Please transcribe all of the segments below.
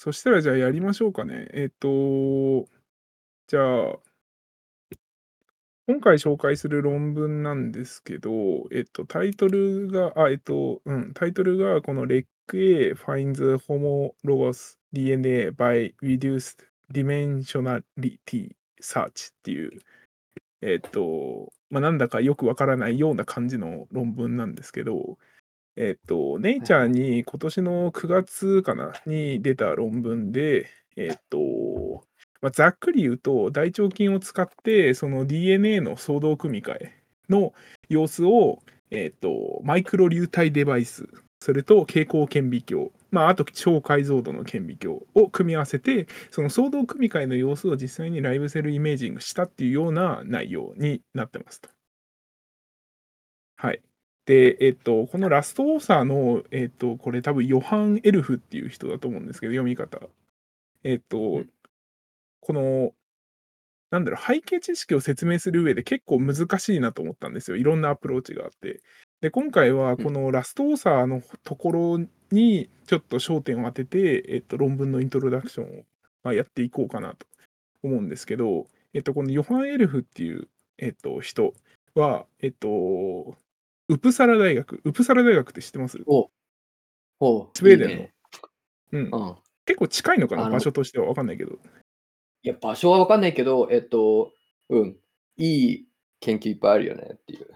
そしたらじゃあやりましょうかね。えっと、じゃあ今回紹介する論文なんですけど、えっと、タイトルが、あ、えっと、うん、タイトルがこの REC-A finds homologous DNA by reduced dimensionality search っていう、えっと、まあ、なんだかよくわからないような感じの論文なんですけど、えっと、ネイチャーに今年の9月かなに出た論文で、えっと、まあ、ざっくり言うと、大腸菌を使って、その DNA の相動組み換えの様子を、えっ、と、マイクロ流体デバイス、それと蛍光顕微鏡、まあ、あと超解像度の顕微鏡を組み合わせて、その相動組み換えの様子を実際にライブセルイメージングしたっていうような内容になってますと。はい。で、えっと、このラストオーサーの、えっと、これ多分ヨハン・エルフっていう人だと思うんですけど、読み方。えっと、この、なんだろう、背景知識を説明する上で結構難しいなと思ったんですよ。いろんなアプローチがあって。で、今回はこのラストオーサーのところにちょっと焦点を当てて、えっと、論文のイントロダクションを、まあ、やっていこうかなと思うんですけど、えっと、このヨハン・エルフっていう、えっと、人は、えっと、ウプサラ大学、ウプサラ大学って知ってます？おおスウェーデンの。いいねうん。うん。結構近いのかな、場所としては分かんないけど。いや、場所はわかんないけど、えっと、うん。いい研究いっぱいあるよねっていう。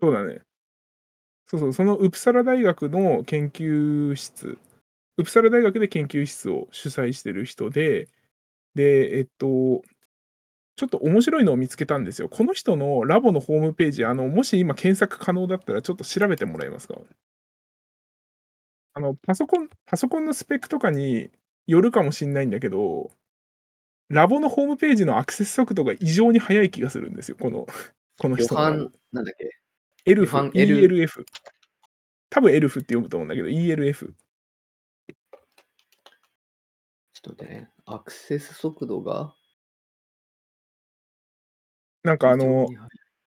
そうだね。そうそう、そのウプサラ大学の研究室、ウプサラ大学で研究室を主催してる人で、で、えっと、ちょっと面白いのを見つけたんですよ。この人のラボのホームページ、あの、もし今検索可能だったらちょっと調べてもらえますか？あの、パソコン、パソコンのスペックとかによるかもしんないんだけど、ラボのホームページのアクセス速度が異常に速い気がするんですよ、この、このヨ人のラボハン、なんだっけ？エルフ、ヨハン L ELF。多分エルフって読むと思うんだけど、ELF。ちょっと待ってね。アクセス速度がなんかあの、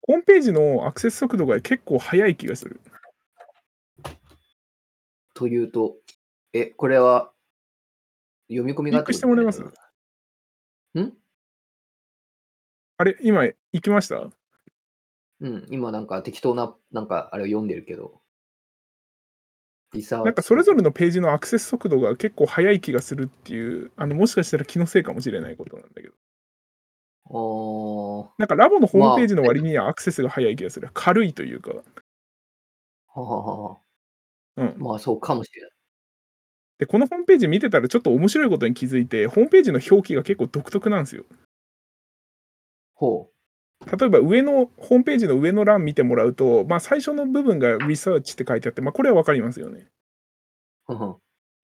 ホームページのアクセス速度が結構速い気がする。というと、え、これは読み込みがあってしてもらえます？ん？あれ、今行きました？うん、今なんか適当な、なんかあれを読んでるけど。なんかそれぞれのページのアクセス速度が結構速い気がするっていう、あのもしかしたら気のせいかもしれないことなんだけど。なんかラボのホームページの割にはアクセスが速い気がする。軽いというか。はははは。うん。まあそうかもしれない。で、このホームページ見てたらちょっと面白いことに気づいて、ホームページの表記が結構独特なんですよ。ほ例えば上の、ホームページの上の欄見てもらうと、まあ最初の部分が Research って書いてあって、まあこれはわかりますよね。う。はは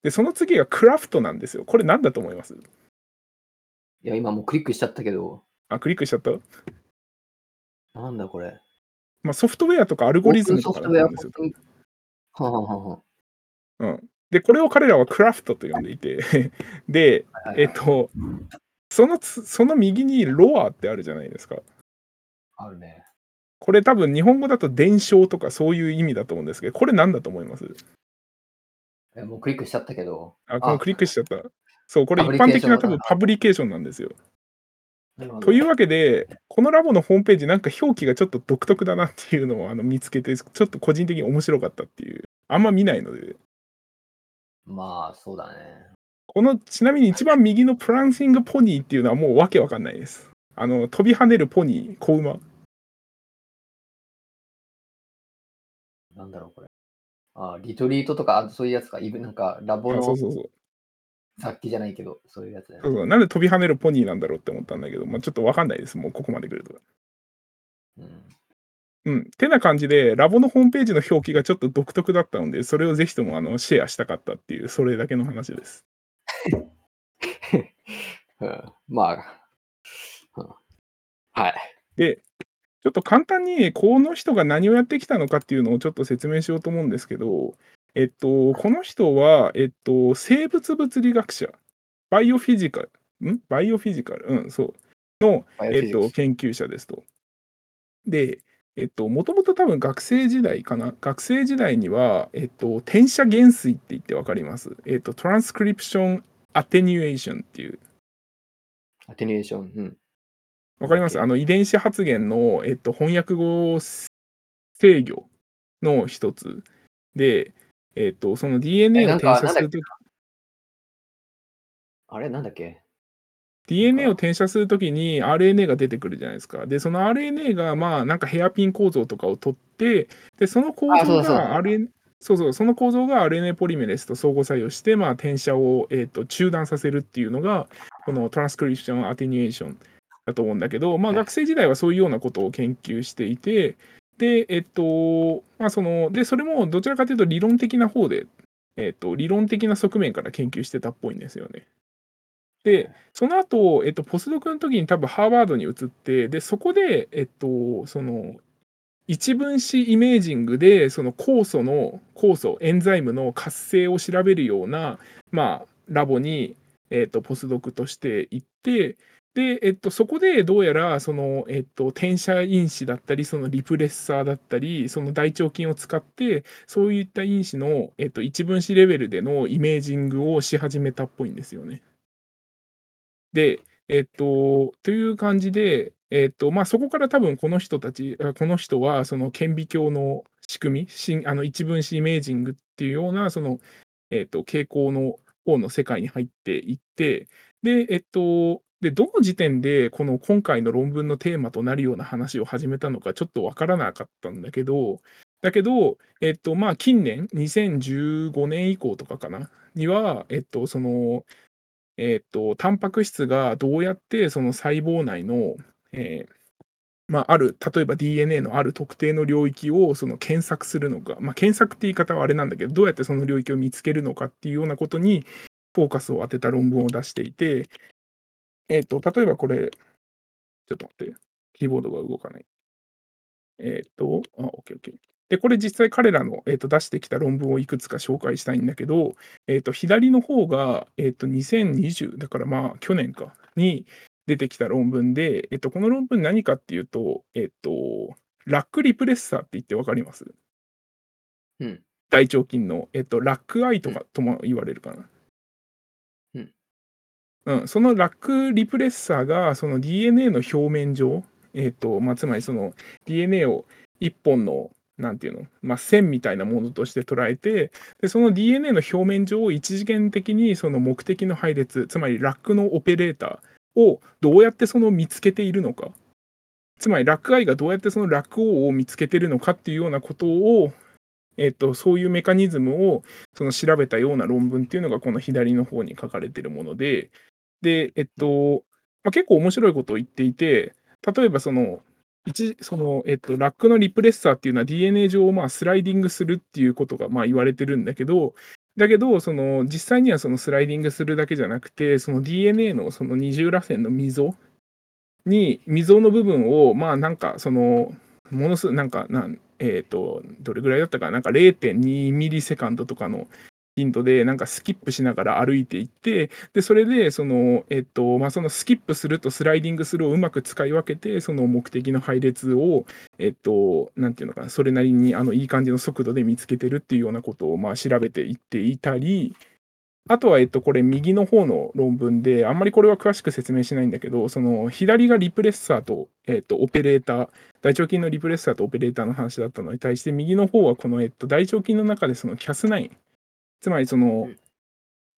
で、その次がクラフトなんですよ。これ何だと思います？いや、今もうクリックしちゃったけど、あ、クリックしちゃった？なんだこれ。まあソフトウェアとかアルゴリズムとかオープンソフトウェアだと思うんですよ。はははは。うん。で、これを彼らはクラフトと呼んでいて、で、えっと、そのつ、その右にロアってあるじゃないですか。あるね。これ多分日本語だと伝承とかそういう意味だと思うんですけど、これ何だと思います？えもうクリックしちゃったけど。あ、このクリックしちゃった。そう、これ一般的な多分パブリケーションなんですよ。というわけで、このラボのホームページなんか表記がちょっと独特だなっていうのをあの見つけて、ちょっと個人的に面白かったっていう。あんま見ないので。まあ、そうだね。この、ちなみに一番右のプランシングポニーっていうのはもうわけわかんないです。あの、飛び跳ねるポニー、子馬。なんだろう、これ。あ、リトリートとか、あそういうやつか。なんか、ラボのあそうそうそう。雑記じゃないけど、そういうやつだよね。そうそうなんで飛び跳ねるポニーなんだろうって思ったんだけど、まあ、ちょっとわかんないです。もうここまで来ると。うん。うん。てな感じで、ラボのホームページの表記がちょっと独特だったので、それをぜひともあのシェアしたかったっていう、それだけの話です。うん、まあ、うんはい。で、ちょっと簡単にこの人が何をやってきたのかっていうのをちょっと説明しようと思うんですけど、えっと、この人は、えっと、生物物理学者、バイオフィジカル、ん？バイオフィジカル、うん、そう、の、えっと、研究者ですと。で、えっと、もともと多分学生時代かな、学生時代には、えっと、転写減衰って言ってわかります。えっと、トランスクリプションアテニュエーションっていう。アテニュエーション。うん。わかります？あの遺伝子発現の、えっと、翻訳語制御の一つで、えっと、その DNA を転写するとき、あれなんだっけ？DNA を転写するときに RNA が出てくるじゃないですか。で、その RNA が、まあ、なんかヘアピン構造とかを取って、で、その構造が RNA、そうそう、その構造が RNA ポリメレスと相互作用して、まあ、転写を、えっと中断させるっていうのが、このトランスクリプションアテニュエーションだと思うんだけど、まあ、はい学生時代はそういうようなことを研究していて、で、えっと、まあ、その、で、それもどちらかというと理論的な方で、えっと、理論的な側面から研究してたっぽいんですよね。で、その後、えっと、ポスドクの時に多分ハーバードに移って、で、そこで、えっと、その、一分子イメージングで、その酵素の、酵素、エンザイムの活性を調べるような、まあ、ラボに、えっと、ポスドクとして行って、で、えっと、そこでどうやら、その、えっと、転写因子だったり、そのリプレッサーだったり、その大腸菌を使って、そういった因子の、えっと、一分子レベルでのイメージングをし始めたっぽいんですよね。で、えっと、という感じで、えっと、まあ、そこから多分この人たち、この人は、その顕微鏡の仕組み、しあの一分子イメージングっていうような、その、えっと、傾向の方の世界に入っていって、で、えっと、で、どの時点でこの今回の論文のテーマとなるような話を始めたのかちょっとわからなかったんだけど、だけど、えっと、まあ、近年、2015年以降とかかな、には、えっと、その、えっと、タンパク質がどうやってその細胞内の、えーまあ、ある、例えば DNA のある特定の領域をその検索するのか、まあ、検索って言い方はあれなんだけど、どうやってその領域を見つけるのかっていうようなことにフォーカスを当てた論文を出していて、えっと、例えばこれ、ちょっと待って、キーボードが動かない。えっと、あ、OK、OK。で、これ実際彼らの、えっと出してきた論文をいくつか紹介したいんだけど、えっと左の方が、えっと2020、だからまあ去年か、に出てきた論文で、えっとこの論文何かっていうと、えっと、ラックリプレッサーって言ってわかります？うん。大腸菌の、えっと、ラックアイとかとも言われるかな。うん。そのラックリプレッサーが、その DNA の表面上、えっと、まあ、つまりその DNA を一本の、なんていうの、まあ、線みたいなものとして捉えて、で、その DNA の表面上を一次元的にその目的の配列、つまりラックのオペレーターをどうやってその見つけているのか。つまりラックアイがどうやってそのラック O を見つけてるのかっていうようなことを、えっと、そういうメカニズムをその調べたような論文っていうのがこの左の方に書かれているもので、で、えっと、まあ、結構面白いことを言っていて、例えばその、一その、えっと、ラックのリプレッサーっていうのは DNA 上まあスライディングするっていうことがまあ言われてるんだけど、だけど、その実際にはそのスライディングするだけじゃなくて、その DNA のその二重らせんの溝に、溝の部分を、まあなんかその、ものすごい、なんか、なんえっ、と、どれぐらいだったかな、なんか0.2ミリセカンドとかの頻度で、なんかスキップしながら歩いていって、で、それで、その、えっ、と、まあ、そのスキップするとスライディングするをうまく使い分けて、その目的の配列を、えっ、と、なんていうのかな、それなりに、あの、いい感じの速度で見つけてるっていうようなことを、まあ、調べていっていたり、あとは、えっと、これ、右の方の論文で、あんまりこれは詳しく説明しないんだけど、その、左がリプレッサーと、えっと、オペレーター、大腸菌のリプレッサーとオペレーターの話だったのに対して、右の方はこの、えっと、大腸菌の中でその Cas9、つまりそのうん、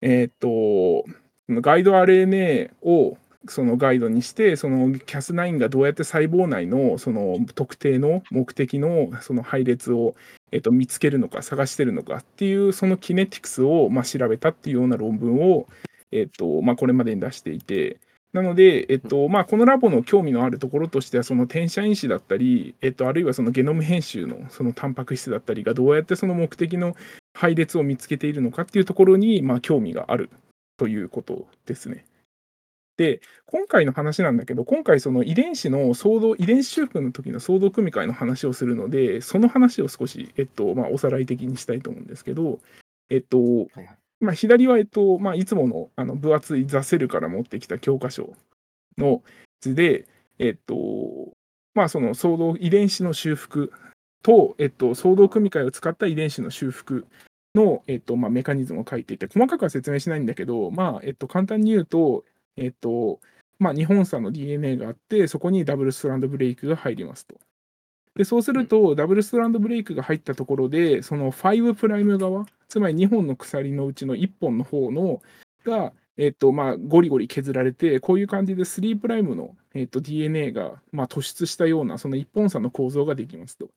えっと、ガイド RNA をそのガイドにして、その Cas9 がどうやって細胞内のその特定の目的のその配列を、えっと、見つけるのか、探してるのかっていう、そのキネティクスを、まあ、調べたっていうような論文を、えっとまあ、これまでに出していて、なので、えっとまあ、このラボの興味のあるところとしては、その転写因子だったり、えっと、あるいはそのゲノム編集のそのタンパク質だったりがどうやってその目的の配列を見つけているのかっていうところに、まあ、興味があるということですね。で、今回の話なんだけど、今回その遺伝子の相動、遺伝子修復の時の相動組み換えの話をするので、その話を少し、えっと、まあ、おさらい的にしたいと思うんですけど、えっと、はいはい。まあ、左は、えっとまあ、いつものあの分厚いザ・セルから持ってきた教科書の図で、えっと、まあ、その相動遺伝子の修復と、えっと、相動組み換えを使った遺伝子の修復の、えっと、まあ、メカニズムを書いていて、細かくは説明しないんだけど、まあ、えっと、簡単に言うと、えっと、まあ、2本差の DNA があって、そこにダブルストランドブレイクが入りますと。で、そうすると、ダブルストランドブレイクが入ったところで、その5プライム側、つまり2本の鎖のうちの1本の方のが、えっと、まあ、ゴリゴリ削られて、こういう感じで3プライムの、えっと、DNA が、まあ、突出したような、その1本差の構造ができますと。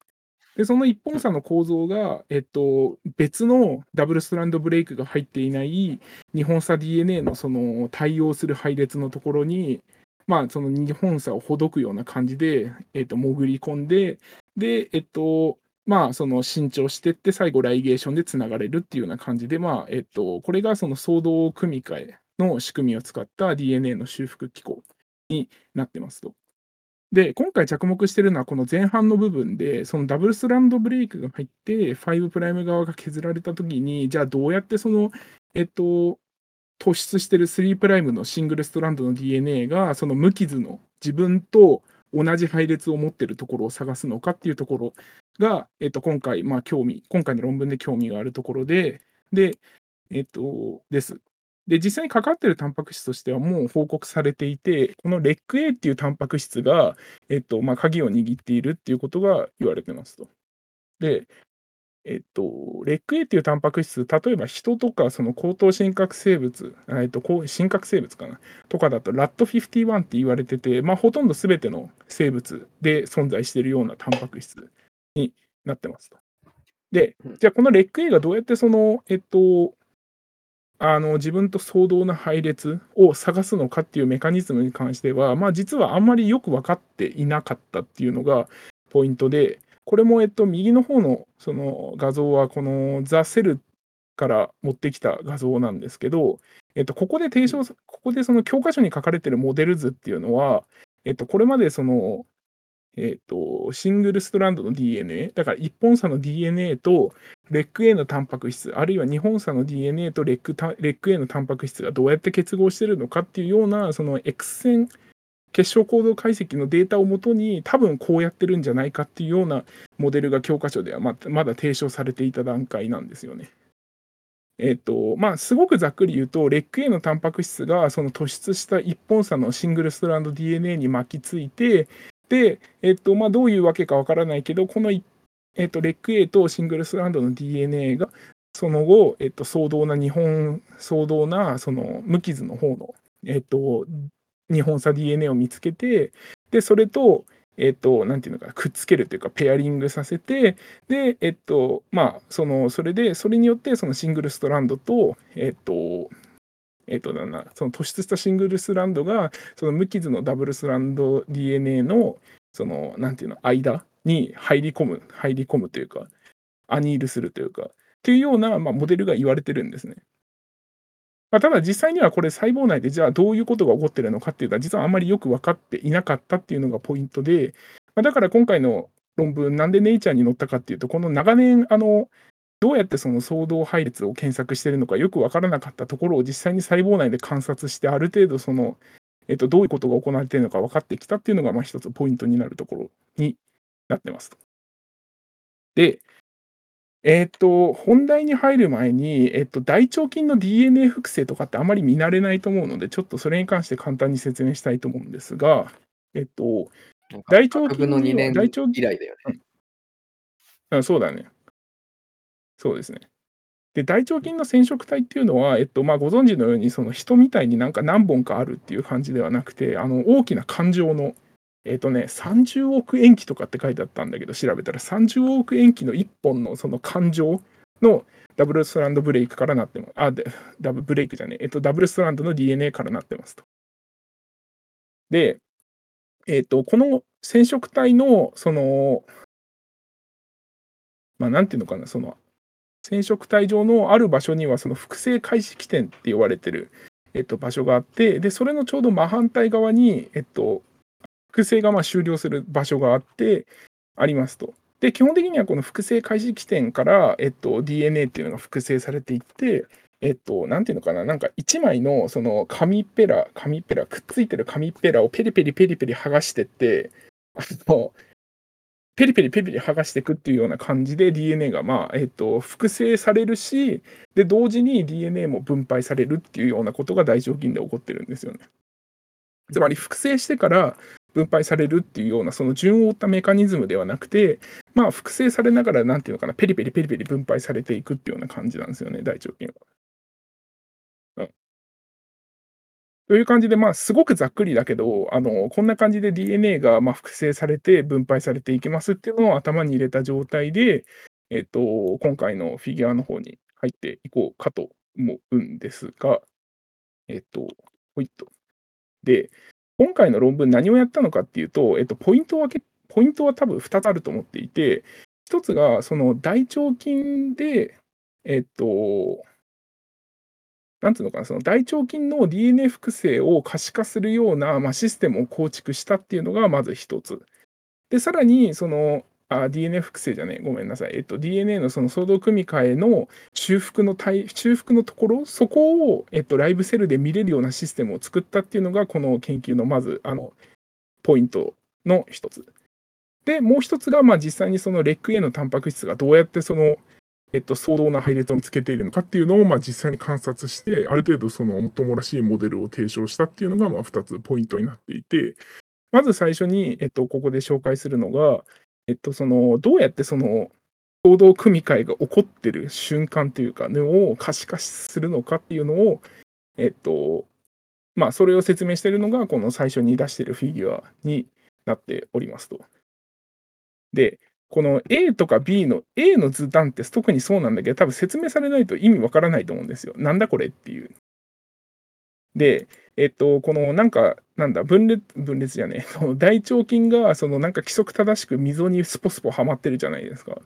で、その1本差の構造が、えっと、別のダブルストランドブレイクが入っていない2本差 DNA のその対応する配列のところに、まあ、その2本差をほどくような感じで、えっと、潜り込んで、で、えっと、まあ、その伸長していって、最後、ライゲーションでつながれるっていうような感じで、まあ、えっと、これがその相動組み換えの仕組みを使った DNA の修復機構になってますと。で、今回着目しているのは、この前半の部分で、そのダブルスランドブレイクが入って、5プライム側が削られたときに、じゃあどうやってその、えっと、突出してる3プライムのシングルストランドの DNA が、その無傷の自分と同じ配列を持っているところを探すのかっていうところが、えっと、今回、まあ、興味、今回の論文で興味があるところで、で、えっと、です。で、実際にかかっているタンパク質としてはもう報告されていて、この REC-A っていうタンパク質が、えっと、まあ、鍵を握っているっていうことが言われてますと。で、えっと、REC-A っていうタンパク質、例えば人とかその高等真核生物、えっと、真核生物かなとかだと RAT51 って言われてて、まあ、ほとんど全ての生物で存在しているようなタンパク質になってますと。で、じゃあこの REC-A がどうやってその、えっと、あの自分と相同な配列を探すのかっていうメカニズムに関しては、まあ、実はあんまりよく分かっていなかったっていうのがポイントで、これも、えっと、右の方のその画像は、このザ・セルから持ってきた画像なんですけど、えっと、ここで提唱、ここでその教科書に書かれているモデル図っていうのは、えっと、これまでその、えっと、シングルストランドの DNA、だから1本差の DNA と REC-A のタンパク質、あるいは2本差の DNA と REC-A のタンパク質がどうやって結合しているのかっていうような、その X 線結晶行動解析のデータをもとに、多分こうやってるんじゃないかっていうようなモデルが教科書ではまだ提唱されていた段階なんですよね。えっと、まあ、すごくざっくり言うと、REC-A のタンパク質がその突出した1本差のシングルストランド DNA に巻きついて、で、えっと、まあ、どういうわけかわからないけど、この、えっと、REC-A とシングルストランドの DNA が、その後、えっと、相同な日本、相同な、その、無傷の方の、えっと、日本差 DNA を見つけて、で、それと、えっと、なんていうのか、くっつけるというか、ペアリングさせて、で、えっと、まあ、その、それで、それによって、そのシングルストランドと、えっと、えっと、なんだその突出したシングルストランドが、その無傷のダブルストランド DNA の、その、なんていうの、間に入り込む、入り込むというか、アニールするというか、っていうような、まあ、モデルが言われてるんですね。まあ、ただ実際にはこれ細胞内でじゃあどういうことが起こってるのかっていうのは実はあんまりよく分かっていなかったっていうのがポイントで、まあ、だから今回の論文なんでネイチャーに載ったかっていうとこの長年あのどうやってその相動配列を検索してるのかよく分からなかったところを実際に細胞内で観察してある程度その、えっと、どういうことが行われているのか分かってきたっていうのがまあ一つポイントになるところになってますと。で、えっと、本題に入る前に、えっと、大腸菌の DNA 複製とかってあまり見慣れないと思うので、ちょっとそれに関して簡単に説明したいと思うんですが、えっと、大腸学部の2年大腸以来だよね。あそうだね。そうですね。で、大腸菌の染色体っていうのは、えっと、まあ、ご存知のように、その人みたいになんか何本かあるっていう感じではなくて、あの、大きな感情の、えっとね、30億塩基とかって書いてあったんだけど、調べたら30億塩基の1本のその感情のダブルストランドブレイクからなってます。あ、ダブブレイクじゃねえ。えっと、ダブルストランドの DNA からなってますと。で、えっと、この染色体の、その、まあ、なんていうのかな、その、染色体上のある場所には、その複製開始起点って言われてる、えっと、場所があって、で、それのちょうど真反対側に、えっと、複製がまあ終了する場所があって、ありますと。で、基本的にはこの複製開始起点から、えっと、DNA っていうのが複製されていって、えっと、なんていうのかな、なんか1枚のその紙ペラ、紙ペラ、くっついてる紙ペラをペリペリペリペリ剥がしてって、あの、ペリペリペリペリ剥がしていくっていうような感じで DNA が、まあえっと、複製されるし、で、同時に DNA も分配されるっていうようなことが大腸菌で起こってるんですよね。つまり複製してから分配されるっていうような、その順を追ったメカニズムではなくて、まあ、複製されながら、なんていうのかな、ペリペリペリペリ分配されていくっていうような感じなんですよね、大腸菌は。うん。という感じで、まあ、すごくざっくりだけど、あの、こんな感じで DNA が、ま、複製されて分配されていきますっていうのを頭に入れた状態で、えっと、今回のフィギュアの方に入っていこうかと思うんですが、えっと、ほいっと。で、今回の論文何をやったのかっていうと、えっと、ポイントはポイントは多分2つあると思っていて、1つがその大腸菌で、えっとなんていうのかな、その大腸菌の DNA 複製を可視化するような、まあ、システムを構築したっていうのがまず1つ。で、さらにその、あ、DNA 複製じゃねえ、ごめんなさい。えっと、DNA のその相動組み換えの修復の修復のところ、そこを、えっと、ライブセルで見れるようなシステムを作ったっていうのが、この研究のまず、あの、ポイントの1つ。で、もう1つが、まあ、実際にそのレック A のタンパク質がどうやってその、えっと、相動な配列をつけているのかっていうのを、まあ、実際に観察して、ある程度そのもっともらしいモデルを提唱したっていうのが、まあ、2つポイントになっていて、まず最初に、えっと、ここで紹介するのが、えっと、その、どうやってその、行動組み換えが起こってる瞬間というか、のを可視化するのかっていうのを、えっと、まあ、それを説明しているのが、この最初に出しているフィギュアになっておりますと。で、この A とか B の A の図段って特にそうなんだけど、多分説明されないと意味わからないと思うんですよ。なんだこれっていう。で、えっと、このなんか、なんだ、分裂、分裂じゃねえ。大腸菌が、そのなんか規則正しく溝にスポスポはまってるじゃないですか。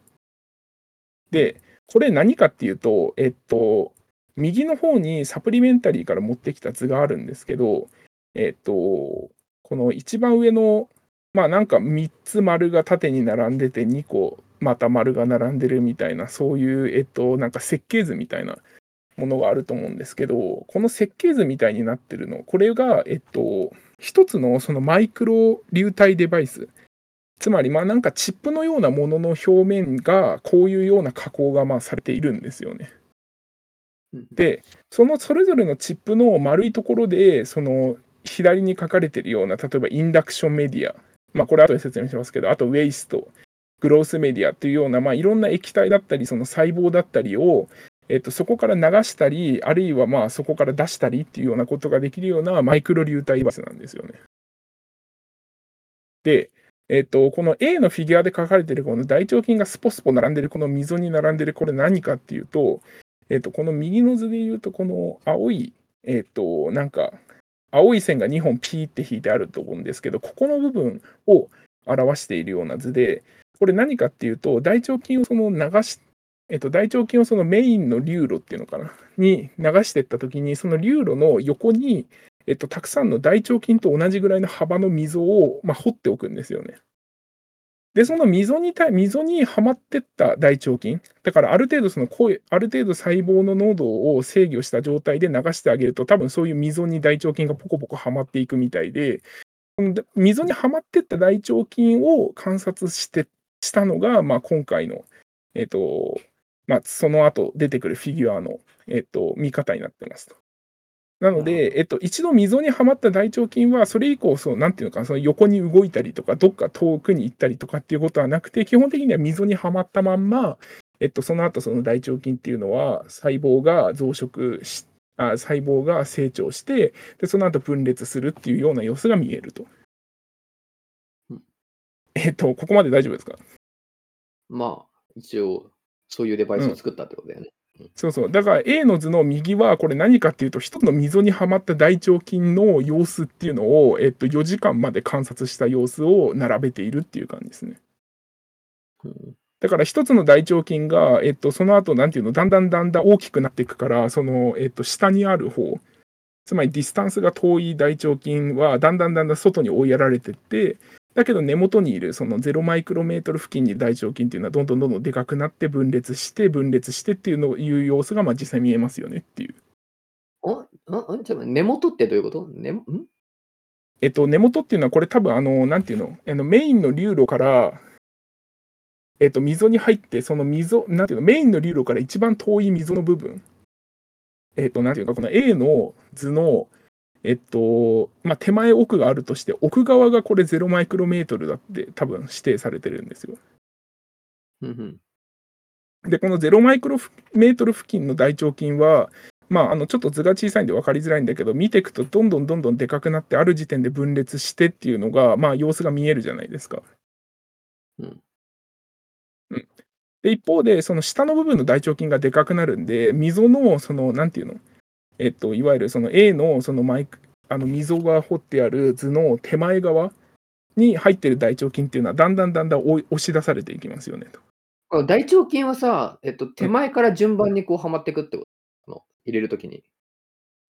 で、これ何かっていうと、えっと、右の方にサプリメンタリーから持ってきた図があるんですけど、えっと、この一番上の、まあなんか3つ丸が縦に並んでて2個また丸が並んでるみたいな、そういう、えっと、なんか設計図みたいなものがあると思うんですけど、この設計図みたいになってるの、これが、えっと、一つのそのマイクロ流体デバイス。つまり、まあなんかチップのようなものの表面が、こういうような加工がまあされているんですよね。で、そのそれぞれのチップの丸いところで、その左に書かれているような、例えばインダクションメディア、まあこれ後で説明しますけど、あとウェイスト、グロースメディアっていうような、まあいろんな液体だったり、その細胞だったりを、えっと、そこから流したり、あるいはまあそこから出したりっていうようなことができるようなマイクロ流体バスなんですよね。で、えっと、この A のフィギュアで書かれているこの大腸菌がスポスポ並んでるこの溝に並んでるこれ何かっていうと、えっと、この右の図で言うと、この青い、えっと、なんか、青い線が2本ピーって引いてあると思うんですけど、ここの部分を表しているような図で、これ何かっていうと、大腸菌をその流しえっと、大腸菌をそのメインの流路っていうのかな、に流していったときに、その流路の横に、えっと、たくさんの大腸菌と同じぐらいの幅の溝を、まあ、掘っておくんですよね。で、その溝に溝にはまってった大腸菌、だからある程度その声、ある程度細胞の濃度を制御した状態で流してあげると、多分そういう溝に大腸菌がポコポコはまっていくみたいで、溝にはまってった大腸菌を観察してしたのが、まあ、今回の、えっと、まあ、その後出てくるフィギュアの、えっと、見方になってますと。なので、えっと、一度溝にはまった大腸菌は、それ以降、そう、なんていうのかな、その横に動いたりとか、どっか遠くに行ったりとかっていうことはなくて、基本的には溝にはまったまんま、えっと、その後、その大腸菌っていうのは、細胞が増殖し、あ細胞が成長して、で、その後分裂するっていうような様子が見えると。えっと、ここまで大丈夫ですか？まあ、一応、そういうデバイスを作ったってことだよね。うん、そうそう。だから A の図の右はこれ何かっていうと、一つの溝にはまった大腸菌の様子っていうのを、えっと、4時間まで観察した様子を並べているっていう感じですね。うん、だから一つの大腸菌が、えっと、その後、なんていうの、だんだんだんだん大きくなっていくから、その、えっと、下にある方、つまりディスタンスが遠い大腸菌は、だんだんだんだん外に追いやられてって、だけど根元にいるその0マイクロメートル付近に大腸菌っていうのはどんどんどんどんでかくなって分裂して分裂してっていうのをいう様子がまあ実際見えますよねっていう。あ、あ、あちょ根元ってどういうこと？根ん？えっと、根元っていうのはこれ多分あの、なんていうの、あのメインの流路からえっと、溝に入って、その溝、なんていうの、メインの流路から一番遠い溝の部分、えっと、なんていうか、この A の図の、えっと、まあ、手前奥があるとして、奥側がこれ0マイクロメートルだって多分指定されてるんですよ。で、この0マイクロメートル付近の大腸筋は、まあ、あのちょっと図が小さいんで分かりづらいんだけど、見ていくとどんどんどんどんでかくなって、ある時点で分裂してっていうのが、まあ、様子が見えるじゃないですか。うん。うん、で一方で、その下の部分の大腸筋がでかくなるんで、溝の、その、なんていうの、えっと、いわゆるその A のそのマイクあの溝が掘ってある図の手前側に入ってる大腸筋っていうのは、だんだんだんだん押し出されていきますよねと。大腸筋はさ、えっと、手前から順番にこうはまっていくってこと？の入れるときに。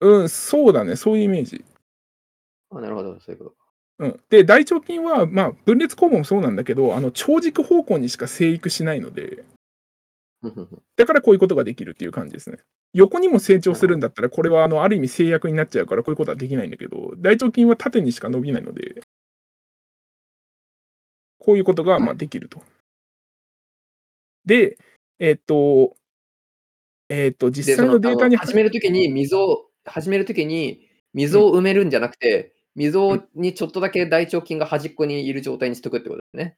うん、そうだね、そういうイメージ。あなるほど、そういうこと。うん、で、大腸筋は、まあ、分裂肛門もそうなんだけど、あの長軸方向にしか生育しないので、だからこういうことができるっていう感じですね。横にも成長するんだったら、これはあのある意味制約になっちゃうから、こういうことはできないんだけど、大腸筋は縦にしか伸びないので、こういうことがまあできると。で、えっと、えっと、で、実際のデータに始めるときに溝を、始めるときに溝を埋めるんじゃなくて、溝にちょっとだけ大腸筋が端っこにいる状態にしとくってことですね。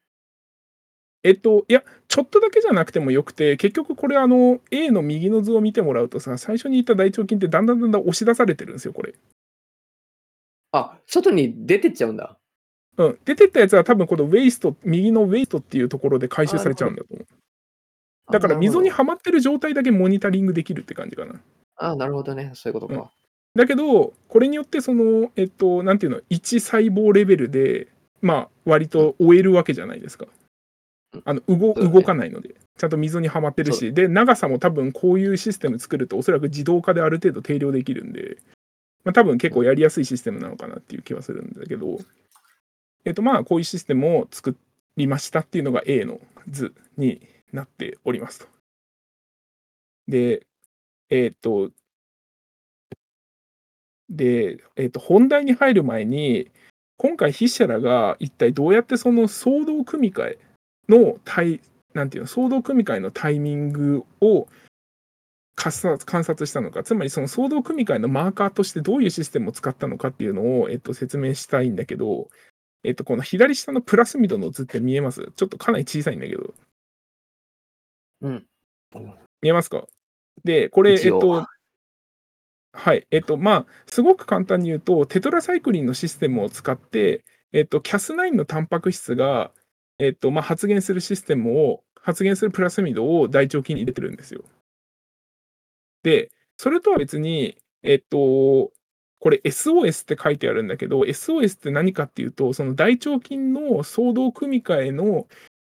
えっと、いや、ちょっとだけじゃなくてもよくて、結局これあの、A の右の図を見てもらうとさ、最初に言った大腸筋ってだんだんだんだん押し出されてるんですよ、これ。あ、外に出てっちゃうんだ。うん。出てったやつは多分このウェイスト、右のウェイストっていうところで回収されちゃうんだと思う。だから溝にあはまってる状態だけモニタリングできるって感じかな。あ、なるほどね。そういうことか。だけど、これによってその、えっと、なんていうの、1細胞レベルで、まあ、割と終えるわけじゃないですかうん。あの動動かないので、ちゃんと溝にはまってるそし、で、長さも多分こういうシステム作ると、おそらく自動化である程度定量できるんで、まあ、多分結構やりやすいシステムなのかなっていう気はするんだけど、えっと、まあ、こういうシステムを作りましたっていうのが A の図になっておりますと。で、えっと、で、えっと、本題に入る前に、今回筆者らが一体どうやってその総動組み換えのタイ、なんていうの、総動組み換えのタイミングを観察観察したのか、つまりその総動組み換えのマーカーとしてどういうシステムを使ったのかっていうのを、えっと、説明したいんだけど、えっと、この左下のプラスミドの図って見えます？ちょっとかなり小さいんだけど、うん。見えますか？で、これ、えっと、はい、えっと、まあ、すごく簡単に言うと、テトラサイクリンのシステムを使って、えっと、Cas9 のタンパク質が、えっと、まあ、発現するシステムを、発現するプラスミドを大腸筋に入れてるんですよ。で、それとは別に、えっと、これ SOS って書いてあるんだけど、SOS って何かっていうと、その大腸筋の総動組み換えの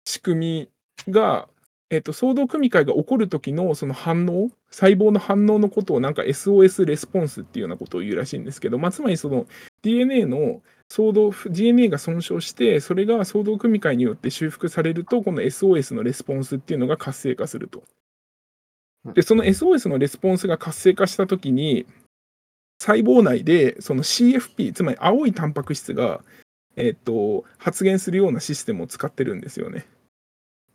仕組みが、えっと、総動組み換えが起こる時のその反応、細胞の反応のことをなんか SOS レスポンスっていうようなことを言うらしいんですけど、まあ、つまりその DNA の総動、DNA が損傷して、それが総動組み換えによって修復されると、この SOS のレスポンスっていうのが活性化すると。で、その SOS のレスポンスが活性化したときに、細胞内でその CFP、つまり青いタンパク質が、えっと、発現するようなシステムを使ってるんですよね。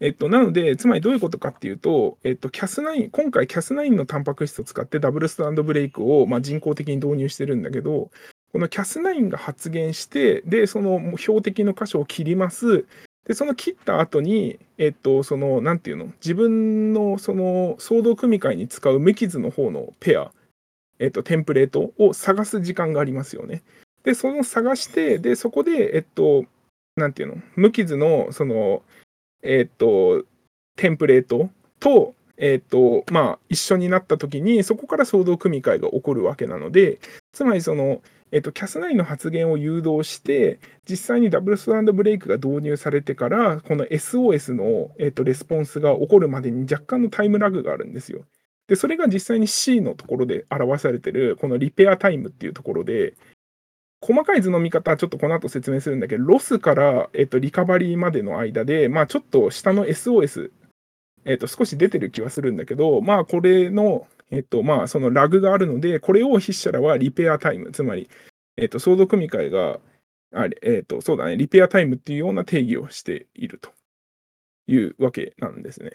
えっと、なので、つまりどういうことかっていうと、えっと、Cas9、今回 Cas9 のタンパク質を使ってダブルスタンドブレイクを、まあ、人工的に導入してるんだけど、この Cas9 が発現して、で、その標的の箇所を切ります。で、その切った後に、えっと、その、なんていうの、自分のその総動組み換えに使う無傷の方のペア、えっと、テンプレートを探す時間がありますよね。で、その探して、で、そこで、えっと、なんていうの、無傷の、その、えっと、テンプレートと、えっと、まあ、一緒になったときに、そこから総動組み換えが起こるわけなので、つまりその、えっと、Cas9 の発言を誘導して、実際にダブルスタンドブレイクが導入されてから、この SOS の、えっと、レスポンスが起こるまでに若干のタイムラグがあるんですよ。で、それが実際に C のところで表されてる、このリペアタイムっていうところで、細かい図の見方はちょっとこの後説明するんだけど、ロスから、えっと、リカバリーまでの間で、まあ、ちょっと下の SOS、えっと、少し出てる気はするんだけど、まあ、これの、えっと、まあ、そのラグがあるので、これを筆者らはリペアタイム、つまり、えっと、総動組み換えが、あれ、えっと、そうだね、リペアタイムっていうような定義をしていると。いうわけなんですね。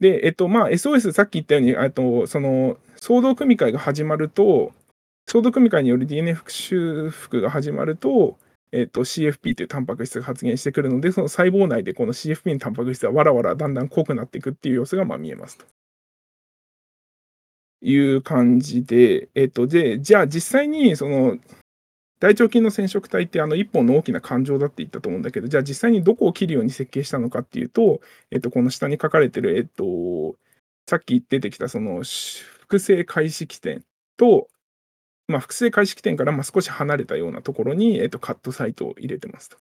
で、えっと、まあ、SOS さっき言ったように、あと、その、総動組み換えが始まると、総動組み換えによる DNA 修復が始まると、えっと、CFP というタンパク質が発現してくるので、その細胞内でこの CFP のタンパク質がわらわらだんだん濃くなっていくっていう様子がまあ見えますと。いう感じで、えっと、で、じゃあ実際にその大腸菌の染色体ってあの一本の大きな感情だって言ったと思うんだけど、じゃあ実際にどこを切るように設計したのかっていうと、えっと、この下に書かれてる、えっと、さっき出てきたその複製開始起点と、まあ、複製開始起点からまあ少し離れたようなところに、えっと、カットサイトを入れてますと。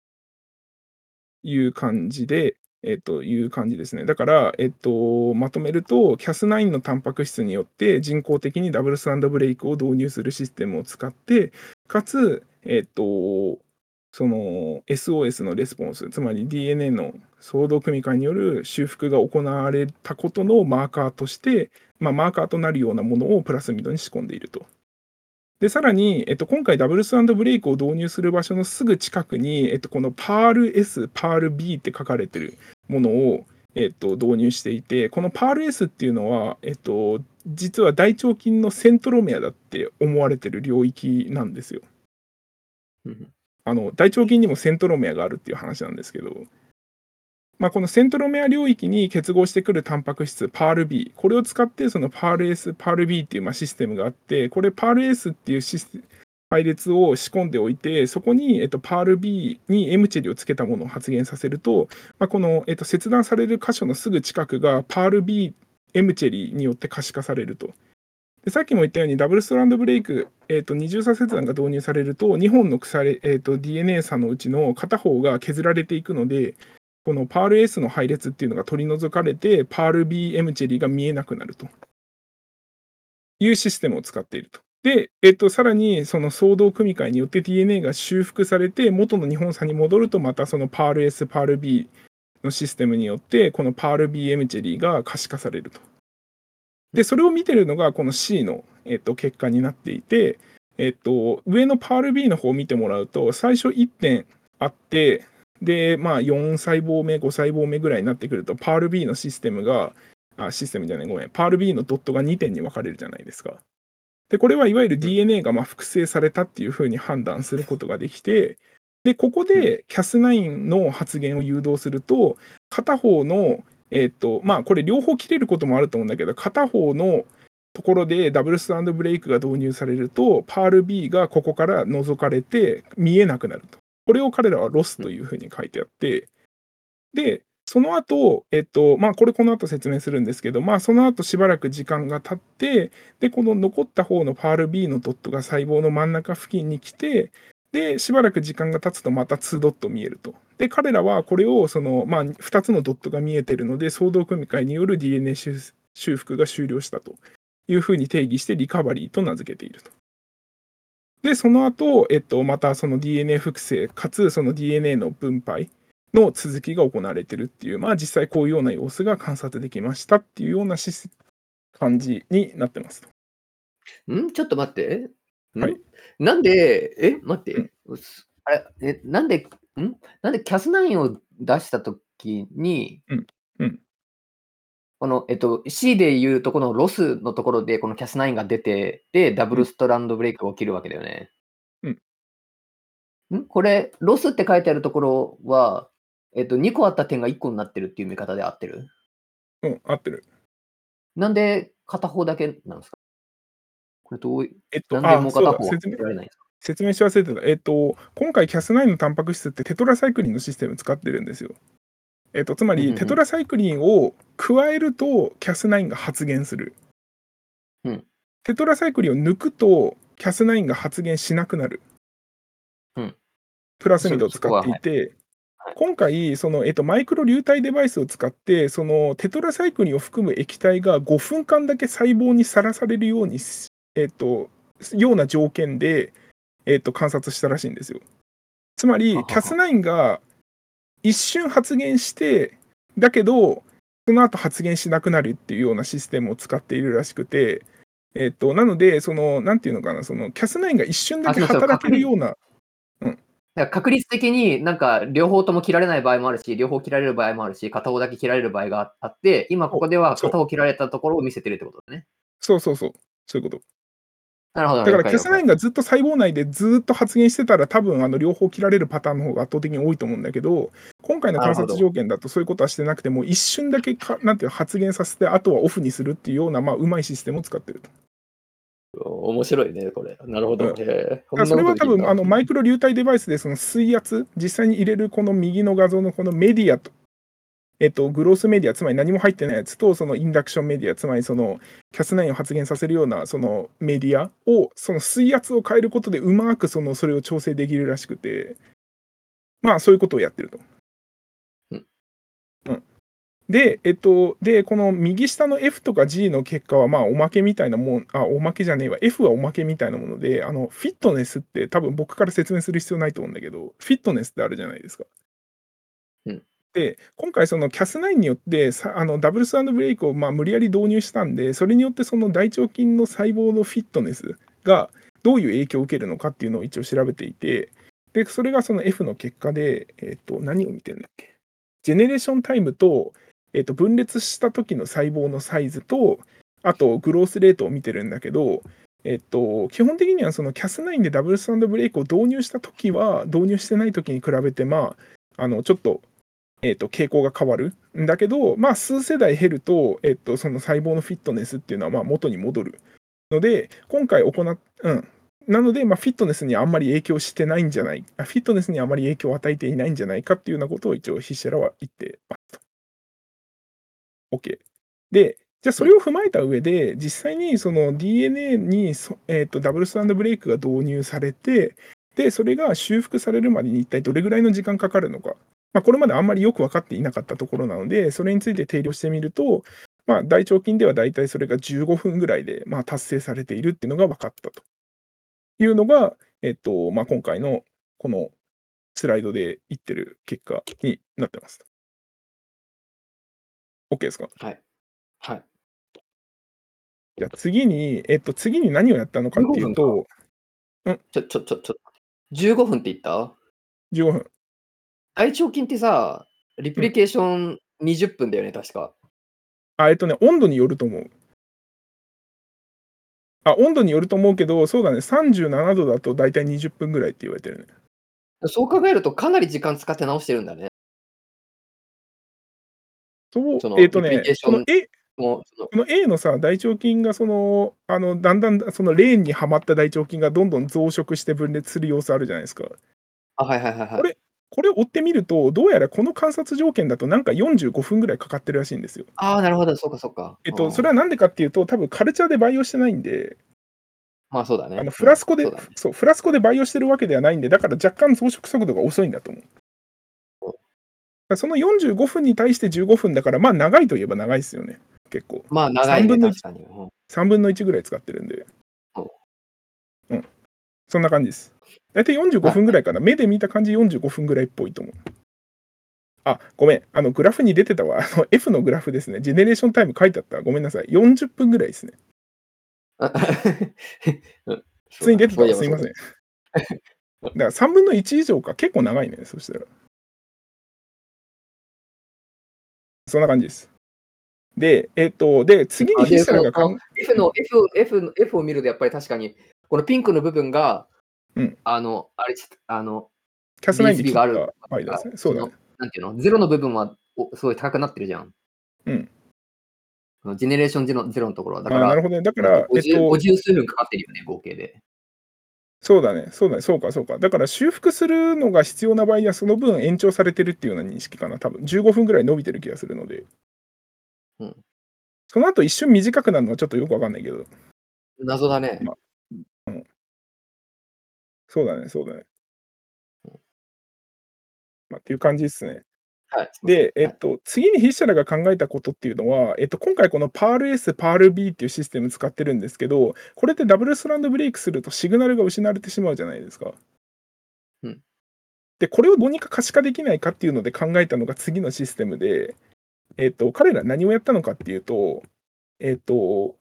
いう感じで、えっと、いう感じですね。だから、えっと、まとめると、Cas9 のタンパク質によって人工的にダブルスタンドブレイクを導入するシステムを使って、かつ、えっと、その SOS のレスポンス、つまり DNA の相動組み換えによる修復が行われたことのマーカーとして、まあ、マーカーとなるようなものをプラスミドに仕込んでいると。で、さらに、えっと、今回ダブルスブレイクを導入する場所のすぐ近くに、えっと、この PARL-S、PARL-B って書かれてるものを、えっと、導入していて、この PARL-S っていうのは、えっと、実は大腸菌のセントロメアだって思われてる領域なんですよ。あの大腸菌にもセントロメアがあるっていう話なんですけど、まあ、このセントロメア領域に結合してくるタンパク質 PARB、これを使ってその PARS、PARB っていうまあシステムがあって、これ PARS っていうシス配列を仕込んでおいて、そこに、えっと、PARB に M チェリをつけたものを発現させると、まあ、この、えっと、切断される箇所のすぐ近くが PARB、M チェリによって可視化されると。でさっきも言ったように、ダブルストランドブレイク、えーと、二重差切断が導入されると、2本の鎖、えーと、DNA 差のうちの片方が削られていくので、この PARS の配列っていうのが取り除かれて、PARBM チェリーが見えなくなるというシステムを使っていると。で、えっと、さらにその相動組み換えによって DNA が修復されて、元の日本差に戻ると、またその PARS、PARB のシステムによって、この PARBM チェリーが可視化されると。で、それを見てるのがこの C の、えっと、結果になっていて、えっと、上の PARB の方を見てもらうと、最初1点あって、で、まあ、4細胞目、5細胞目ぐらいになってくると、パール B のシステムが、あ、システムじゃない、ごめん、パール B のドットが2点に分かれるじゃないですか。で、これはいわゆる DNA がま複製されたっていうふうに判断することができて、で、ここで Cas9 の発言を誘導すると、片方の、えっ、ー、と、まあ、これ両方切れることもあると思うんだけど、片方のところでダブルスタンドブレイクが導入されると、パール B がここから覗かれて見えなくなると。これを彼らはロスというふうに書いてあって、で、その後、えっと、まあ、これこの後説明するんですけど、まあ、その後しばらく時間が経って、で、この残った方のパール B のドットが細胞の真ん中付近に来て、で、しばらく時間が経つとまた2ドット見えると。で、彼らはこれを、その、まあ、2つのドットが見えてるので、相動組み換えによる DNA 修復が終了したというふうに定義してリカバリーと名付けていると。で、その後、えっと、またその DNA 複製、かつその DNA の分配の続きが行われてるっていう、まあ実際こういうような様子が観察できましたっていうような感じになってますん？ちょっと待って。はい。なんで、え？待って。あれ？え？なんで、ん？なんでキャス9を出したときに、うん。うん。この、えっと、C でいうとこのロスのところで、このキャス9が出て、で、ダブルストランドブレイクが起きるわけだよね。うん。ん？これ、ロスって書いてあるところは、えっと、2個あった点が1個になってるっていう見方で合ってる？うん、合ってる。なんで片方だけなんですか？これどうえっと、なんでもう片方説明説明し忘れてた。えっと、今回 Cas9 のタンパク質ってテトラサイクリンのシステム使ってるんですよ。えっと、つまり、テトラサイクリンを加えると Cas9 が発現する。うん、テトラサイクリンを抜くと Cas9 が発現しなくなる。うん、プラスミドを使っていて、今回、その、えっと、マイクロ流体デバイスを使って、そのテトラサイクリンを含む液体が5分間だけ細胞にさらされるように、えっと、ような条件で、えっと、観察したらしいんですよ。つまり、Cas9 が一瞬発言して、だけど、その後発言しなくなるっていうようなシステムを使っているらしくて、えっと、なので、その、なんていうのかな、その、キャス9が一瞬だけ働けるような、うん。だから確率的になんか両方とも切られない場合もあるし、両方切られる場合もあるし、片方だけ切られる場合があって、今ここでは片方切られたところを見せてるってことだね。そうそうそう。そういうこと。なるほど。だから、了解キャスナインがずっと細胞内でずっと発言してたら、多分あの両方切られるパターンの方が圧倒的に多いと思うんだけど、今回の観察条件だとそういうことはしてなくても、一瞬だけかなんていうの発現させて、あとはオフにするっていうような、まあ、うまいシステムを使ってると。面白いね、これ。なるほど。うんへえだからそれは多分あのマイクロ流体デバイスでその水圧、実際に入れるこの右の画像のこのメディアと、えっと、 growth media、つまり何も入ってないやつと、その induction media、つまりその Cas9を発現させるようなそのメディアを、その水圧を変えることでうまくそのそれを調整できるらしくて、まあそういうことをやってると。うん。うん。で、えっと、で、この右下の F とか G の結果は、まあ、おまけみたいなもん、あ、おまけじゃねえわ、F はおまけみたいなもので、あの、フィットネスって多分僕から説明する必要ないと思うんだけど、フィットネスってあるじゃないですか。うんで、今回、その CAS9 によってあのダブルスアンドブレイクをまあ無理やり導入したんで、それによってその大腸菌の細胞のフィットネスがどういう影響を受けるのかっていうのを一応調べていて、で、それがその F の結果で、えっ、と、何を見てるんだっけ？ジェネレーションタイムと、えっ、と、分裂した時の細胞のサイズと、あと、グロースレートを見てるんだけど、えっと、基本的にはその CAS9 でダブルスタンドブレイクを導入した時は、導入してない時に比べて、まあ、あの、ちょっと、えっと、傾向が変わるんだけど、まあ、数世代減ると、えっと、その細胞のフィットネスっていうのは、まあ、元に戻るので、今回行っ、うん。なので、まあ、フィットネスにあんまり影響してないんじゃない、あフィットネスにあまり影響を与えていないんじゃないかっていうようなことを一応、ヒッシェラは言ってますと。OK。で、じゃあそれを踏まえた上で、実際にその DNA にそ、えー、とダブルスタンドブレイクが導入されて、で、それが修復されるまでに一体どれぐらいの時間かかるのか。まあ、これまであんまりよく分かっていなかったところなので、それについて定量してみると、まあ、大腸菌では大体それが15分ぐらいで、まあ、達成されているっていうのが分かったというのが、えっとまあ、今回のこのスライドで言ってる結果になってます。OK ですか？はい。はい。じゃあ次に、えっと、次に何をやったのかっていうと、ちょ、ちょ、ちょ、ちょ、15分って言った？15分。大腸菌ってさ、リプリケーション20分だよね、確か。あ、えっとね、温度によると思う。あ、温度によると思うけど、そうだね、37度だと大体20分ぐらいって言われてるね。そう考えるとかなり時間使って直してるんだね。そうそのえっとねリプリケー、ションこの A もうそのこの A のさ、大腸菌がその、あの、だんだんそのレーンにはまった大腸菌がどんどん増殖して分裂する様子あるじゃないですか。あ、はいはいはいはい。これこれを追ってみると、どうやらこの観察条件だとなんか45分ぐらいかかってるらしいんですよ。ああ、なるほど、そうかそうか。えっと、うんそれはなんでかっていうと、多分カルチャーで培養してないんで、まあそうだね。あのフラスコで、うんそうだねそう、フラスコで培養してるわけではないんで、だから若干増殖速度が遅いんだと思う。その45分に対して15分だから、まあ長いといえば長いですよね、結構。まあ長いね、3分の1確かに。うん3分の1ぐらい使ってるんでそ。うん。そんな感じです。大体45分ぐらいかな。目で見た感じ45分ぐらいっぽいと思う。あ、ごめん。あの、グラフに出てたわ。あの、F のグラフですね。ジェネレーションタイム書いてあった。ごめんなさい。40分ぐらいですね。うん 普通に出てたわ。すいません。だから3分の1以上か。結構長いね。そしたら。そんな感じです。で、えっと、で、次にヒスタラが F の F, F, の F を見るとやっぱり確かにこのピンクの部分が、うんあのあれあのキャスナインにがあるですね。そうだね。なんていうの？ゼロの部分はおすごい高くなってるじゃん。うん。ジェネレーションゼロゼロのところはだからあなるほどね。だから、えっ50と、50数分かかってるよね、合計で。そうだね、そうだね、そうか、そうか。だから修復するのが必要な場合には、その分延長されてるっていうような認識かな。多分15分ぐらい伸びてる気がするので。うんその後一瞬短くなるのはちょっとよくわかんないけど。謎だね。まそうだね、そうだね。まあ、っていう感じですね。はい。で、えっと、次に筆者らが考えたことっていうのは、えっと、今回この PARS、PARB っていうシステム使ってるんですけど、これってダブルストランドブレイクするとシグナルが失われてしまうじゃないですか。うんで、これをどうにか可視化できないかっていうので考えたのが次のシステムで、えっと、彼ら何をやったのかっていうと、えっと、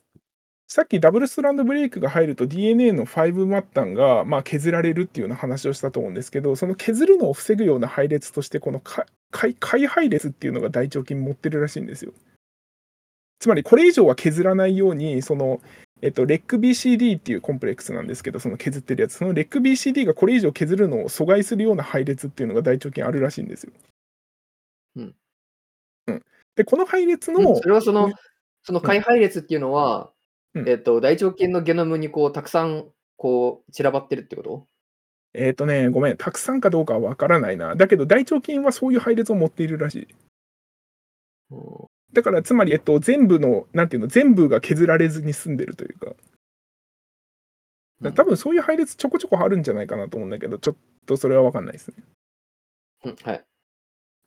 さっきダブルストランドブレイクが入ると DNA の5末端がまあ削られるっていうような話をしたと思うんですけど、その削るのを防ぐような配列として、この解配列っていうのが大腸菌持ってるらしいんですよ。つまりこれ以上は削らないように、その、えっと、レック BCD っていうコンプレックスなんですけど、その削ってるやつ、そのレック BCD がこれ以上削るのを阻害するような配列っていうのが大腸菌あるらしいんですよ。うん。うん。で、この配列の。それはその、その解配列っていうのは、うん、えっと、大腸菌のゲノムにこう、たくさん、こう、散らばってるってこと？えっ、とね、ごめん、たくさんかどうかはわからないな。だけど、大腸菌はそういう配列を持っているらしい。だから、つまり、えっと、全部の、なんていうの、全部が削られずに済んでるというか。か多分そういう配列ちょこちょこあるんじゃないかなと思うんだけど、ちょっとそれはわかんないですね。うん、はい。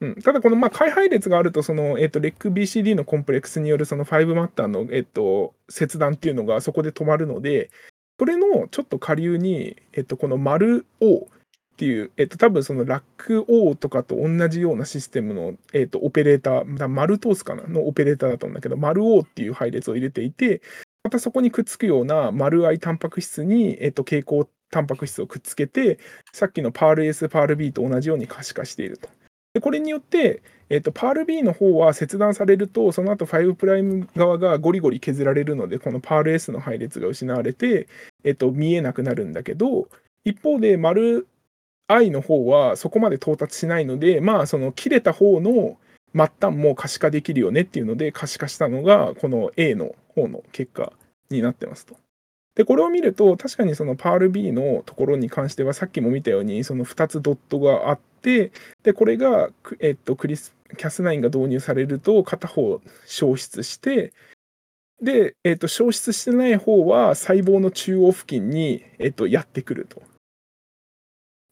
うん、ただ、このまあ開配列があると、その、えっと、レック BCD のコンプレックスによるその5マッターの、えっと、切断っていうのがそこで止まるので、それのちょっと下流に、えっと、この丸 O っていう、えっと、多分そのラック O とかと同じようなシステムの、えっと、オペレーター、丸通すかな？のオペレーターだと思うんだけど、丸 O っていう配列を入れていて、またそこにくっつくような丸 I タンパク質に、えっと、蛍光タンパク質をくっつけて、さっきのパール S、パール B と同じように可視化していると。でこれによって、えーと、パール B の方は切断されると、その後5 prime 側がゴリゴリ削られるので、このパール S の配列が失われて、えーと、見えなくなるんだけど、一方で丸 I の方はそこまで到達しないので、まあ、その切れた方の末端も可視化できるよねっていうので、可視化したのが、この A の方の結果になってますと。で、これを見ると、確かにそのパール B のところに関しては、さっきも見たように、その2つドットがあって、で、これが、えっと、クリス、キャス9が導入されると、片方消失して、で、えっと、消失してない方は細胞の中央付近に、えっと、やってくると。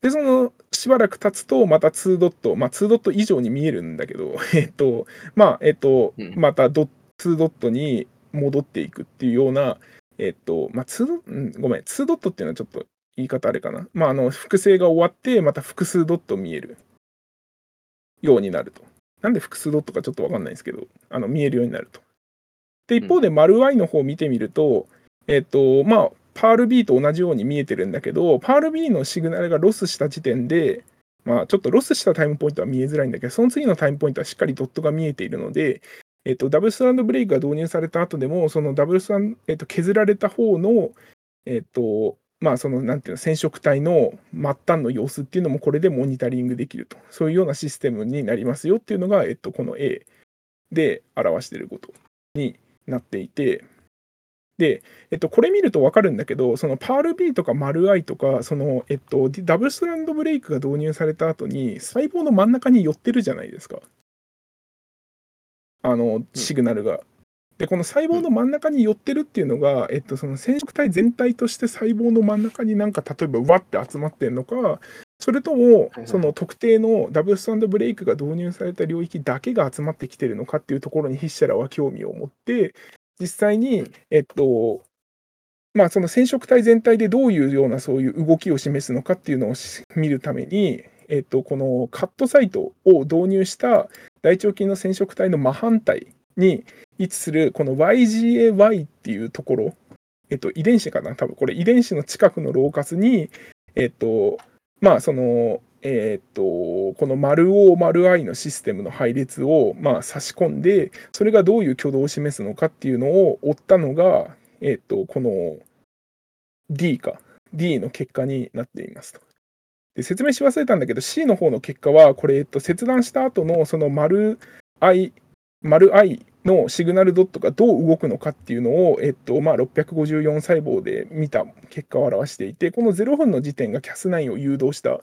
で、その、しばらく経つと、また2ドット、まあ、2ドット以上に見えるんだけど、えっと、まあ、えっと、またド2ドットに戻っていくっていうような、えっと、まあ、2ド、うん、ごめん、2ドットっていうのはちょっと言い方あれかな。まあ、あの、複製が終わって、また複数ドット見えるようになると。なんで複数ドットかちょっとわかんないですけど、あの、見えるようになると。で、一方で、丸 Y の方を見てみると、うん、えっと、まあ、パール B と同じように見えてるんだけど、パール B のシグナルがロスした時点で、まあ、ちょっとロスした time point は見えづらいんだけど、その次の time point はしっかりドットが見えているので、えっと、ダブルスタンドブレイクが導入された後でも、そのダブルスタンド、えっと、削られた方の、えっと、まあ、その、なんていうの、染色体の末端の様子っていうのも、これでモニタリングできると。そういうようなシステムになりますよっていうのが、えっと、この A で表していることになっていて、で、えっと、これ見ると分かるんだけど、そのパール B とか丸 I とか、その、えっと、ダブルストランドブレイクが導入された後に、細胞の真ん中に寄ってるじゃないですか。あのシグナルが。でこの細胞の真ん中に寄ってるっていうのが、えっと、その染色体全体として細胞の真ん中になんか例えばわって集まってるのかそれともその特定のダブルスタンドブレイクが導入された領域だけが集まってきてるのかっていうところに筆者らは興味を持って実際に、えっとまあ、その染色体全体でどういうようなそういう動きを示すのかっていうのを見るために、えっと、このカットサイトを導入した大腸菌の染色体の真反対に位置するこの YGAY っていうところ、えっと、遺伝子かな？多分これ遺伝子の近くのローカスに、えっと、まあその、えっと、この丸 O 丸 I のシステムの配列を、まあ、差し込んで、それがどういう挙動を示すのかっていうのを追ったのが、えっと、この D か、D の結果になっていますと。で説明し忘れたんだけど、C の方の結果は、これ、えっと、切断した後のその丸 I、丸 I のシグナルドットがどう動くのかっていうのを、えっとまあ、654細胞で見た結果を表していて、この0分の時点が Cas9 を誘導した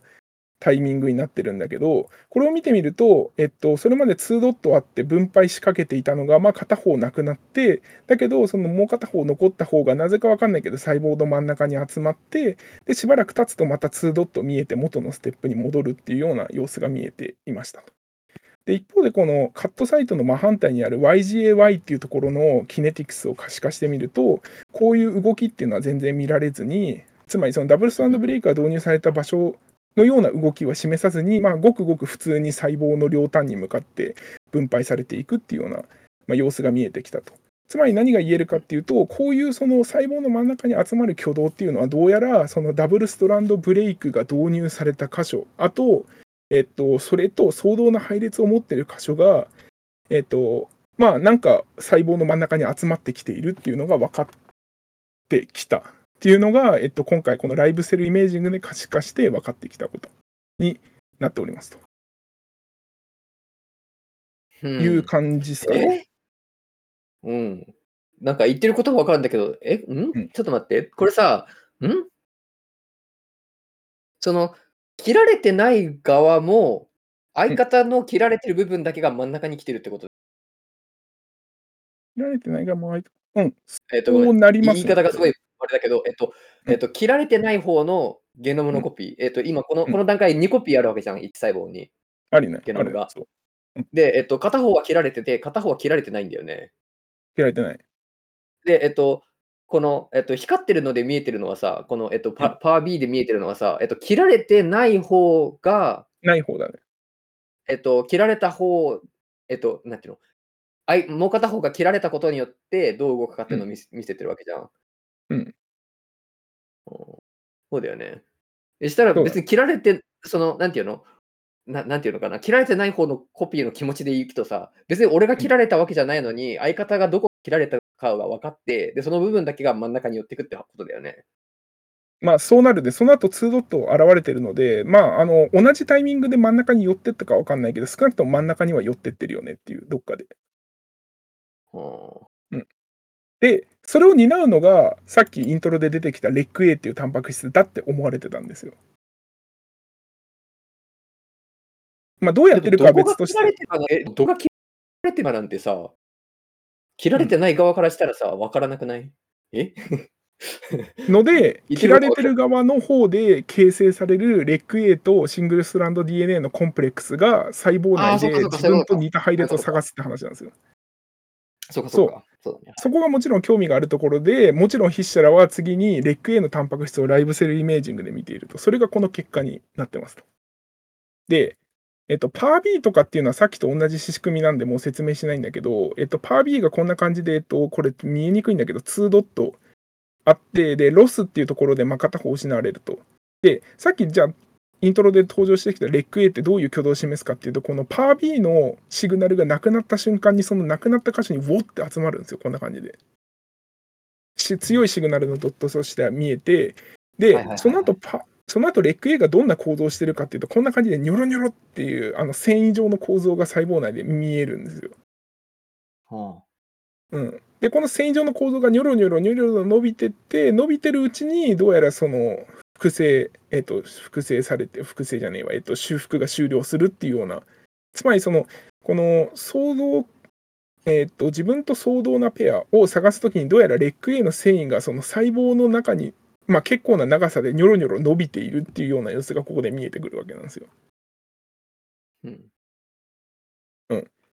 タイミングになってるんだけど、これを見てみると、えっと、それまで2ドットあって分配しかけていたのが、まあ、片方なくなって、だけど、そのもう片方残った方が、なぜかわかんないけど、細胞の真ん中に集まって、で、しばらく経つとまた2ドット見えて、元のステップに戻るっていうような様子が見えていましたと。で、一方で、このカットサイトの真反対にある YGAY っていうところのキネティクスを可視化してみると、こういう動きっていうのは全然見られずに、つまりそのダブルスタンドブレイクが導入された場所のような動きは示さずに、まあ、ごくごく普通に細胞の両端に向かって分配されていくっていうような、まあ、様子が見えてきたと。つまり何が言えるかっていうと、こういうその細胞の真ん中に集まる挙動っていうのは、どうやらそのダブルストランドブレイクが導入された箇所、あと、えっと、それと相同な配列を持っている箇所が、えっと、まあ、なんか細胞の真ん中に集まってきているっていうのが分かってきたっていうのが、えっと、今回このライブセルイメージングで可視化して分かってきたことになっておりますと。いう感じですかね。え？うん。なんか言ってることがわかるんだけど、え、ん？うん。ちょっと待って。これさ、ん？その、切られてない側も、相方の切られてる部分だけが真ん中に来てるってこと？切られてないがもう、うん、えっと、こうごめんなりますね言い方がすごいあれだけど、えっと、うんえっと、切られてない方のゲノムのコピー。えっと、今この、うんこの段階2コピーあるわけじゃん、1細胞に。ありね。ゲノムがで、えっと、片方は切られてて、片方は切られてないんだよね。切られてない。で、えっと、この、えっと、光ってるので見えてるのはさ、この、えっと、パパワー B で見えてるのはさ、えっと、切られてない方が、ない方だね。えっと、切られた方、えっと、なんていうの、あいもう片方が切られたことによってどう動くかっていうのを見せ,、見せてるわけじゃん。うんうん。そうだよね。でしたら別に切られて、その、なんていうの？ななんていうのかな、切られてない方のコピーの気持ちでいくとさ、別に俺が切られたわけじゃないのに、相方がどこ切られたかが分かって、で、その部分だけが真ん中に寄ってくってことだよね。まあそうなるで、その後2ドット現れてるので、まああの同じタイミングで真ん中に寄ってったかわかんないけど、少なくとも真ん中には寄ってってるよねっていう、どっかで。はで、それを担うのが、さっきイントロで出てきたレック A っていうタンパク質だって思われてたんですよ。まあどうあやってるかは別としてどこが切られ、てなんてさ、切られてない側からしたらさ、分からなくない？え？ので、切られてる側の方で形成されるレック A とシングルストランド DNA のコンプレックスが細胞内で自分と似た配列を探すって話なんですよ。そうかそうか。そう。そこがもちろん興味があるところで、もちろん筆者らは次にレック A のタンパク質をライブセルイメージングで見ていると。それがこの結果になってますと。で、えっと、パー B とかっていうのはさっきと同じ仕組みなんでもう説明しないんだけど、えっと、パー B がこんな感じで、えっと、これ見えにくいんだけど、2ドットあって、で、ロスっていうところで、まあ、片方失われると。で、さっきじゃあ、イントロで登場してきたレック A ってどういう挙動を示すかっていうと、このパー B のシグナルがなくなった瞬間に、そのなくなった箇所にウォって集まるんですよ、こんな感じで。し強いシグナルのドットとしては見えて、で、その後パその後レック A がどんな構造をしてるかっていうと、こんな感じでニョロニョロっていうあの繊維状の構造が細胞内で見えるんですよ。はうん、で、この繊維状の構造がニョロニョロニョロニョロ伸びてって、伸びてるうちに、どうやらその複製、えっと、複製されて、複製じゃねえわ、えっと、修復が終了するっていうような、つまりその、この相同、えっと、自分と相同なペアを探すときに、どうやらレック A の繊維がその細胞の中に、まあ、結構な長さでニョロニョロ伸びているっていうような様子がここで見えてくるわけなんですよ。うん。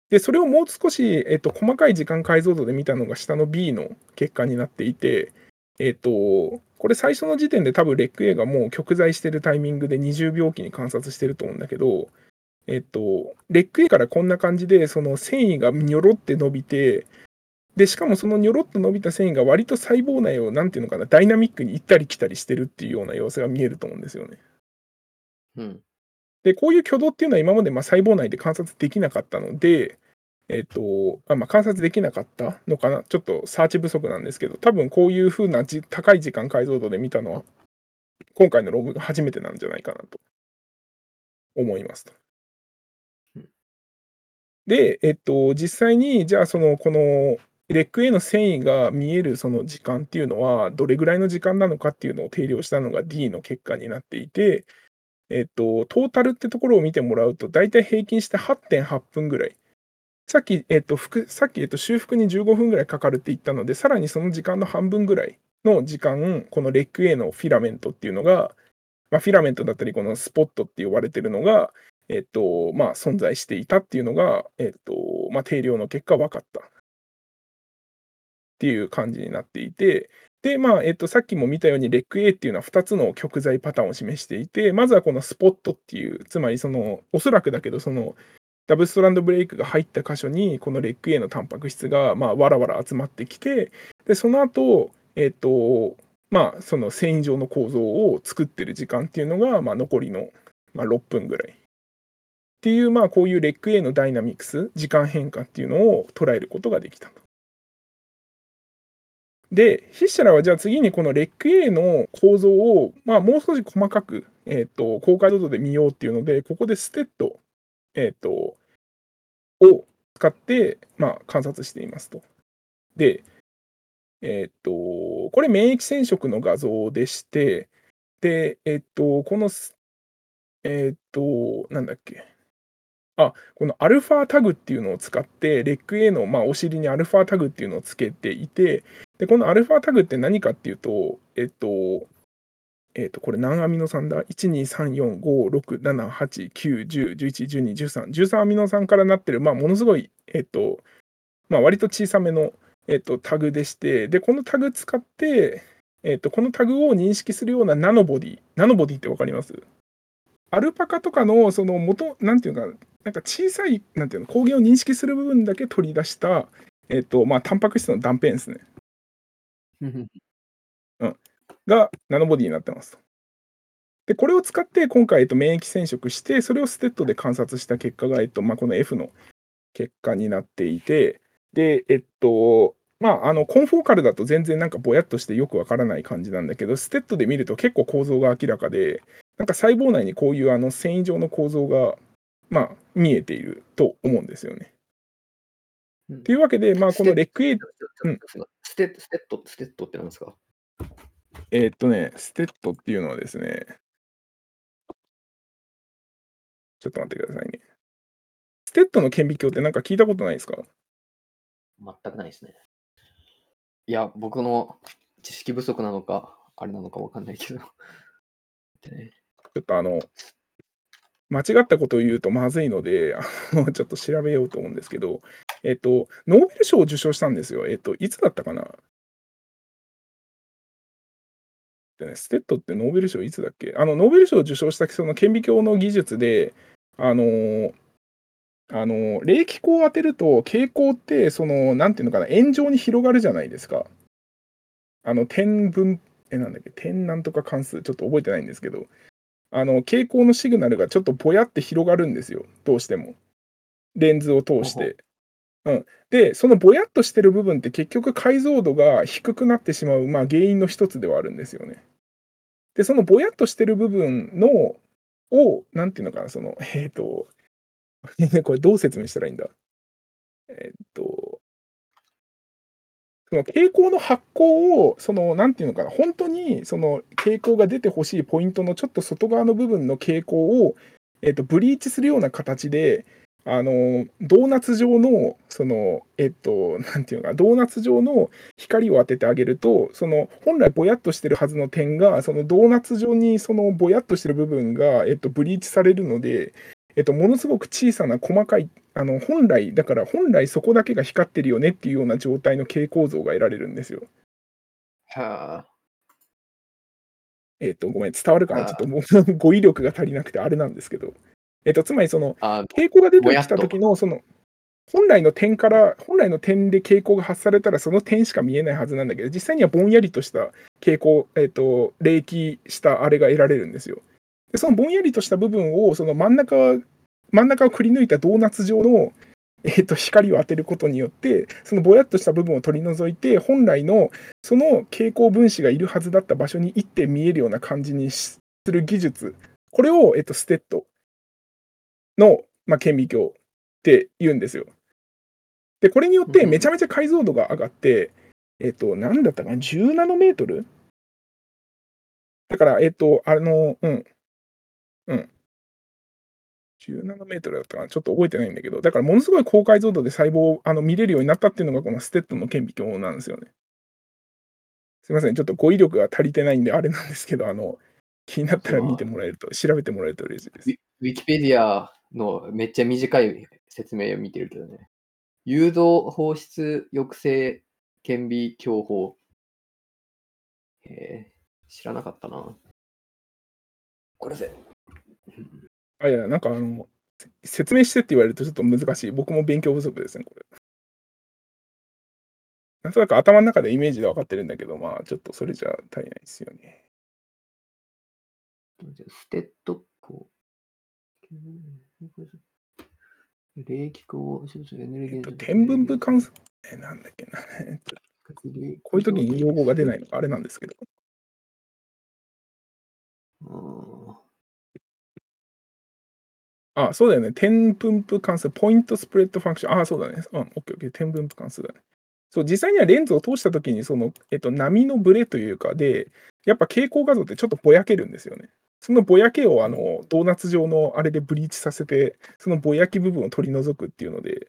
で、それをもう少し、えっと、細かい時間解像度で見たのが下の B の結果になっていて、えっと、これ最初の時点で多分レック A がもう極在してるタイミングで20秒期に観察してると思うんだけど、えっと、レック A からこんな感じで、その繊維がニョロって伸びて、で、しかもそのニョロっと伸びた繊維が割と細胞内を、なんていうのかな、ダイナミックに行ったり来たりしてるっていうような様子が見えると思うんですよね。うん。で、こういう挙動っていうのは今までまあ細胞内で観察できなかったので、えっと、あまあ、観察できなかったのかな、ちょっとサーチ不足なんですけど、多分こういうふうなじ高い時間解像度で見たのは、今回の論文が初めてなんじゃないかなと思いますとうん。で、えっと、実際に、じゃあ、その、この、レック A の繊維が見えるその時間っていうのは、どれぐらいの時間なのかっていうのを定量したのが D の結果になっていて、えっと、トータルってところを見てもらうと、大体平均して8.8分ぐらい。さっき、えっと、さっき、えっと、修復に15分ぐらいかかるって言ったので、さらにその時間の半分ぐらいの時間、このレック A のフィラメントっていうのが、まあ、フィラメントだったり、このスポットって呼ばれてるのが、えっと、まあ、存在していたっていうのが、えっと、まあ、定量の結果分かった。っていう感じになっていて、で、まあ、えっと、さっきも見たように、レック A っていうのは2つの極材パターンを示していて、まずはこのスポットっていう、つまりその、おそらくだけど、その、ダブストランドブレイクが入った箇所に、このレック A のタンパク質が、まあ、わらわら集まってきて、で、その後、えっ、と、まあ、その繊維状の構造を作ってる時間っていうのが、まあ、残りの、まあ、6分ぐらい。っていう、まあ、こういうレック A のダイナミクス、時間変化っていうのを捉えることができたと。で、筆者らはじゃあ次にこのレック A の構造を、まあ、もう少し細かく、えっ、と、高解像度で見ようっていうので、ここでステッド、えっ、と、を使って、まあ、観察していますと。で、えっ、と、これ免疫染色の画像でして、で、えっ、と、この、えっ、と、なんだっけ。あ、このアルファタグっていうのを使って、レック A の、まあ、お尻にアルファタグっていうのをつけていて、で、このアルファタグって何かっていうと、えっと、えっと、これ何アミノ酸だ ?1、2、3、4、5、6、7、8、9、10、11、12、13、13アミノ酸からなってる、まあ、ものすごい、えっと、まあ、割と小さめの、えっと、タグでして、で、このタグ使って、えっと、このタグを認識するようなナノボディ、ナノボディってわかります？アルパカとかの、その元、なんていうか、なんか小さい、なんていうの、抗原を認識する部分だけ取り出した、えっと、まあ、タンパク質の断片ですね。が nanobody になってますと。で、これを使って今回、えっと、免疫染色して、それを STED で観察した結果が、えっとまあ、この F の結果になっていて、で、えっと、まあ、あの confocal だと全然なんかぼやっとしてよくわからない感じなんだけど、 STED で見ると結構構造が明らかで、なんか細胞内にこういうあの繊維状の構造が、まあ、見えていると思うんですよね。うんっていうわけで、まあ、このレック A うんステ STED、STED ってなんですかえーっとね、 STED っていうのはですね、ちょっと待ってくださいね。 STED の顕微鏡ってなんか聞いたことないですか全くないですね。いや、僕の知識不足なのか、あれなのかわかんないけど。でねちょっとあの、間違ったことを言うとまずいので、あ のちょっと調べようと思うんですけど、えっと、ノーベル賞を受賞したんですよ。えっと、いつだったかな？でね、 STED ってノーベル賞いつだっけ？あの、ノーベル賞を受賞したその顕微鏡の技術で、あの、あの、励起光を当てると、蛍光って、その、なんていうのかな、円状に広がるじゃないですか。あの、点分、え、なんだっけ、点なんとか関数、ちょっと覚えてないんですけど、あの、蛍光のシグナルがちょっとぼやって広がるんですよ、どうしても。レンズを通して。うん、で、そのぼやっとしてる部分って結局解像度が低くなってしまう、まあ、原因の一つではあるんですよね。で、そのぼやっとしてる部分の、を、なんていうのかな、その、えっ、と、これどう説明したらいいんだえっ、と、その蛍光の発光を、その、なんていうのかな、本当に、その蛍光が出てほしいポイントのちょっと外側の部分の蛍光を、えっ、と、ブリーチするような形で、あの、ドーナツ状の、その、えっと、なんていうのかな、ドーナツ状の光を当ててあげると、その、本来ぼやっとしてるはずの点が、そのドーナツ状に、そのぼやっとしてる部分が、えっと、ブリーチされるので、えっと、ものすごく小さな細かい、あの、本来、だから本来そこだけが光ってるよねっていうような状態の蛍光像が得られるんですよ。はあ。えっと、ごめん、伝わるかな？ちょっともう 語彙力が足りなくてあれなんですけど。えっと、つまりその、あ蛍光が出てきた時のその本来の点から本来の点で蛍光が発されたらその点しか見えないはずなんだけど実際にはぼんやりとした蛍光、えっと冷気したあれが得られるんですよ。でそのぼんやりとした部分をその真ん中真ん中をくり抜いたドーナツ状の、えっと光を当てることによってそのぼやっとした部分を取り除いて本来のその蛍光分子がいるはずだった場所に行って見えるような感じにする技術これを、えっと、ステッドの、まあ、顕微鏡って言うんですよ。で、これによってめちゃめちゃ解像度が上がって、えっと、なんだったかな、10ナノメートル？だから、えっと、あの、うん、うん。10ナノメートルだったかな、ちょっと覚えてないんだけど、だからものすごい高解像度で細胞をあの見れるようになったっていうのが、このステッドの顕微鏡なんですよね。すみません、ちょっと語彙力が足りてないんで、あれなんですけど、あの、気になったら見てもらえると、調べてもらえると嬉しいですウ。ィキペディアのめっちゃ短い説明を見てるけどね。誘導放出抑制顕微鏡法。えー、知らなかったな。これぜ。あ、いや、なんかあの、説明してって言われるとちょっと難しい。僕も勉強不足ですね、これ。なんとなく頭の中でイメージで分かってるんだけど、まあ、ちょっとそれじゃ足りないですよね。じゃあステッドコ冷気候、エネルギーえっと、点分布関数、えなんだっけな。えっとこういう時に用語が出ないのがあれなんですけど。あ、あそうだよね。点分布関数、ポイントスプレッドファンクション。あ、そうだね。うん、オッケーオッケー。点分布関数だね。そう、実際にはレンズを通したときに、その、えっと、波のブレというかで、やっぱ蛍光画像ってちょっとぼやけるんですよね。そのぼやけを、あの、ドーナツ状のあれでブリーチさせて、そのぼやけ部分を取り除くっていうので、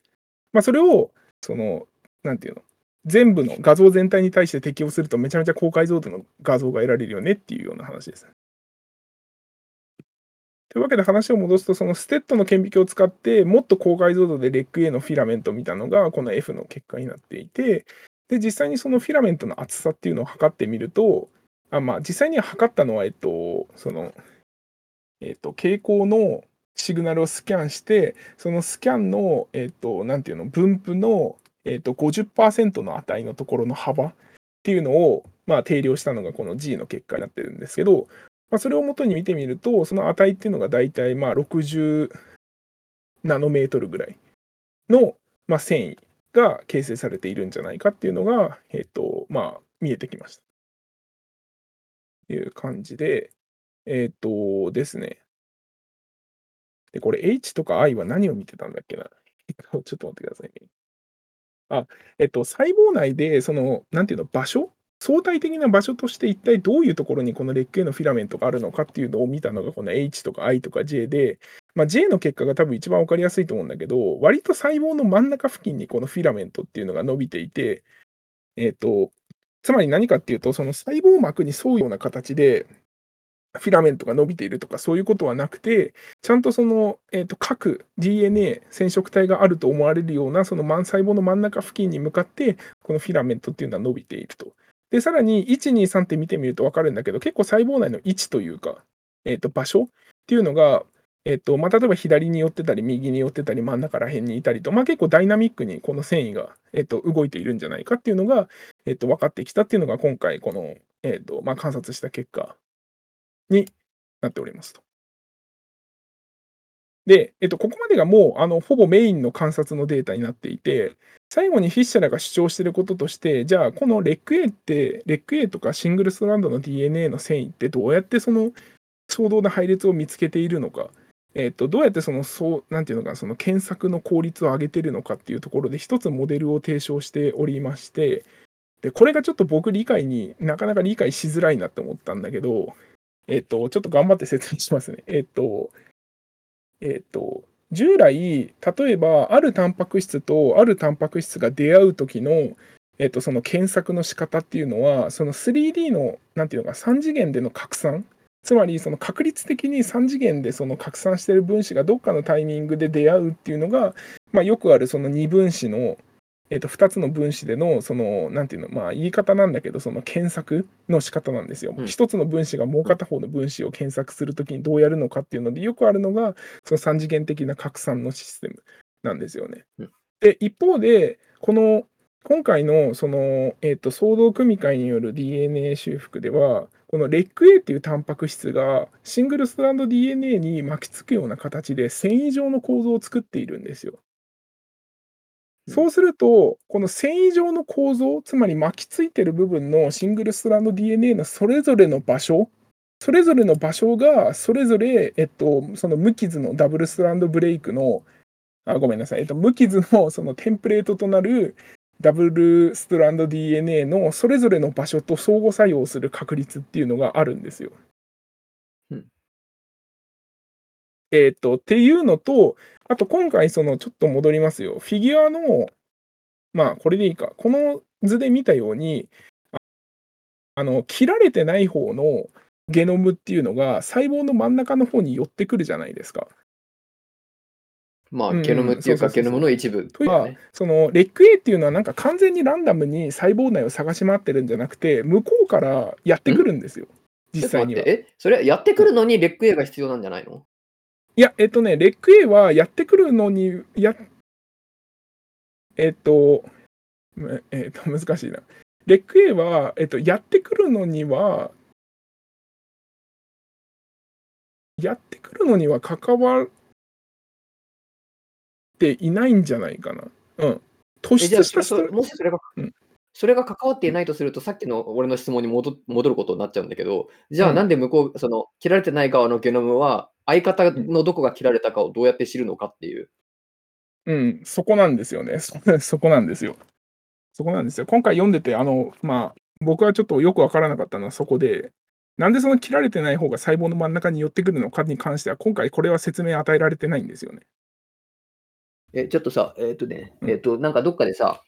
まあ、それを、その、なんていうの、全部の画像全体に対して適用するとめちゃめちゃ高解像度の画像が得られるよねっていうような話です。というわけで話を戻すと、その STED の顕微鏡を使って、もっと高解像度でレック A のフィラメントを見たのが、この F の結果になっていて、で、実際にそのフィラメントの厚さっていうのを測ってみると、あまあ、実際には測ったのは、えっと、その、えっと、蛍光のシグナルをスキャンして、そのスキャンの、えっと、なんていうの、分布の、えっと、50%の値のところの幅っていうのを、まあ、定量したのがこの G の結果になってるんですけど、まあ、それをもとに見てみると、その値っていうのが大体まあ60ナノメートルぐらいの、まあ、繊維が形成されているんじゃないかっていうのが、えっ、と、まあ、見えてきました。という感じで、えっ、とですね。で、これ H とか I は何を見てたんだっけな？ちょっと待ってくださいね。あ、えっと、細胞内で、その、なんていうの、場所相対的な場所として一体どういうところにこのレック A のフィラメントがあるのかっていうのを見たのがこの H とか I とか J で、まあ、J の結果が多分一番分かりやすいと思うんだけど、割と細胞の真ん中付近にこのフィラメントっていうのが伸びていて、えっ、と、つまり何かっていうと、その細胞膜に沿うような形で、フィラメントが伸びているとかそういうことはなくて、ちゃんとその、えー、と各 DNA、染色体があると思われるような、その細胞の真ん中付近に向かって、このフィラメントっていうのは伸びていると。で、さらに1、2、3って見てみると分かるんだけど、結構細胞内の位置というか、えっ、ー、と、場所っていうのが、えっ、ー、と、まあ、例えば左に寄ってたり、右に寄ってたり、真ん中ら辺にいたりと、まあ、結構ダイナミックにこの繊維が、えっ、ー、と、動いているんじゃないかっていうのが、えっ、と、分かってきたっていうのが、今回、この、えっ、と、まあ、観察した結果になっておりますと。で、えっと、ここまでがもう、あの、ほぼメインの観察のデータになっていて、最後にフィッシャーが主張していることとして、じゃあ、このレック A って、レック A とかシングルストランドの DNA の繊維ってどうやってその相当な配列を見つけているのか、えっと、どうやってその、そう、なんていうのか、その検索の効率を上げてるのかっていうところで、一つモデルを提唱しておりまして、で、これがちょっと僕理解になかなか理解しづらいなって思ったんだけど、えっと、ちょっと頑張って説明しますね。えっと、えっと、従来、例えば、あるタンパク質とあるタンパク質が出会う時の、えっと、その検索の仕方っていうのは、その 3D の、なんていうのか、3次元での拡散、つまり、その確率的に3次元でその拡散してる分子がどっかのタイミングで出会うっていうのが、まあ、よくあるその2分子の、えー、と2つの分子での、その、なんていうの、まあ、言い方なんだけど、その検索の仕方なんですよ。うん、1つの分子がもう片方の分子を検索するときにどうやるのかっていうので、よくあるのが、その3次元的な拡散のシステムなんですよね。うん、で、一方で、この、今回の、その、えっ、ー、と、組み換えによる DNA 修復では、このレック A っていうタンパク質がシングルストランド DNA に巻きつくような形で繊維状の構造を作っているんですよ。そうすると、この繊維状の構造、つまり巻きついてる部分のシングルストランド DNA のそれぞれの場所、それぞれの場所が、それぞれ、えっと、その無傷のダブルストランドブレイクの、あごめんなさい、えっと、無傷のそのテンプレートとなるダブルストランド DNA のそれぞれの場所と相互作用する確率っていうのがあるんですよ。うん、えっ、と、っていうのと、あと今回、その、ちょっと戻りますよ。フィギュアの、まあ、これでいいか。この図で見たように、あの、切られてない方のゲノムっていうのが、細胞の真ん中の方に寄ってくるじゃないですか。まあ、ゲノムっていうか、ゲノムの一部、というか、その、レック A っていうのは、なんか完全にランダムに細胞内を探し回ってるんじゃなくて、向こうからやってくるんですよ。実際には。え、それやってくるのにレック A が必要なんじゃないの？いや、えっとね、レック A はやってくるのに、やえっと、むえっと、難しいな。レック A は、えっと、やってくるのにはやってくるのには関わっていないんじゃないかな。うん。突出したそそもしそれがうん。それが関わっていないとすると、さっきの俺の質問に戻ることになっちゃうんだけど、じゃあうん。なんで向こう、その切られてない側のゲノムは、相方うん。のどこが切られたかをどうやって知るのかっていう。うん、そこなんですよね。そ そこなんですよ。そこなんですよ。今回読んでて、あの、まあ、僕はちょっとよくわからなかったのはそこで、なんでその切られてない方が細胞の真ん中に寄ってくるのかに関しては、今回これは説明与えられてないんですよね。え、ちょっとさ、えっとね、うん。えっと、なんかどっかでさ、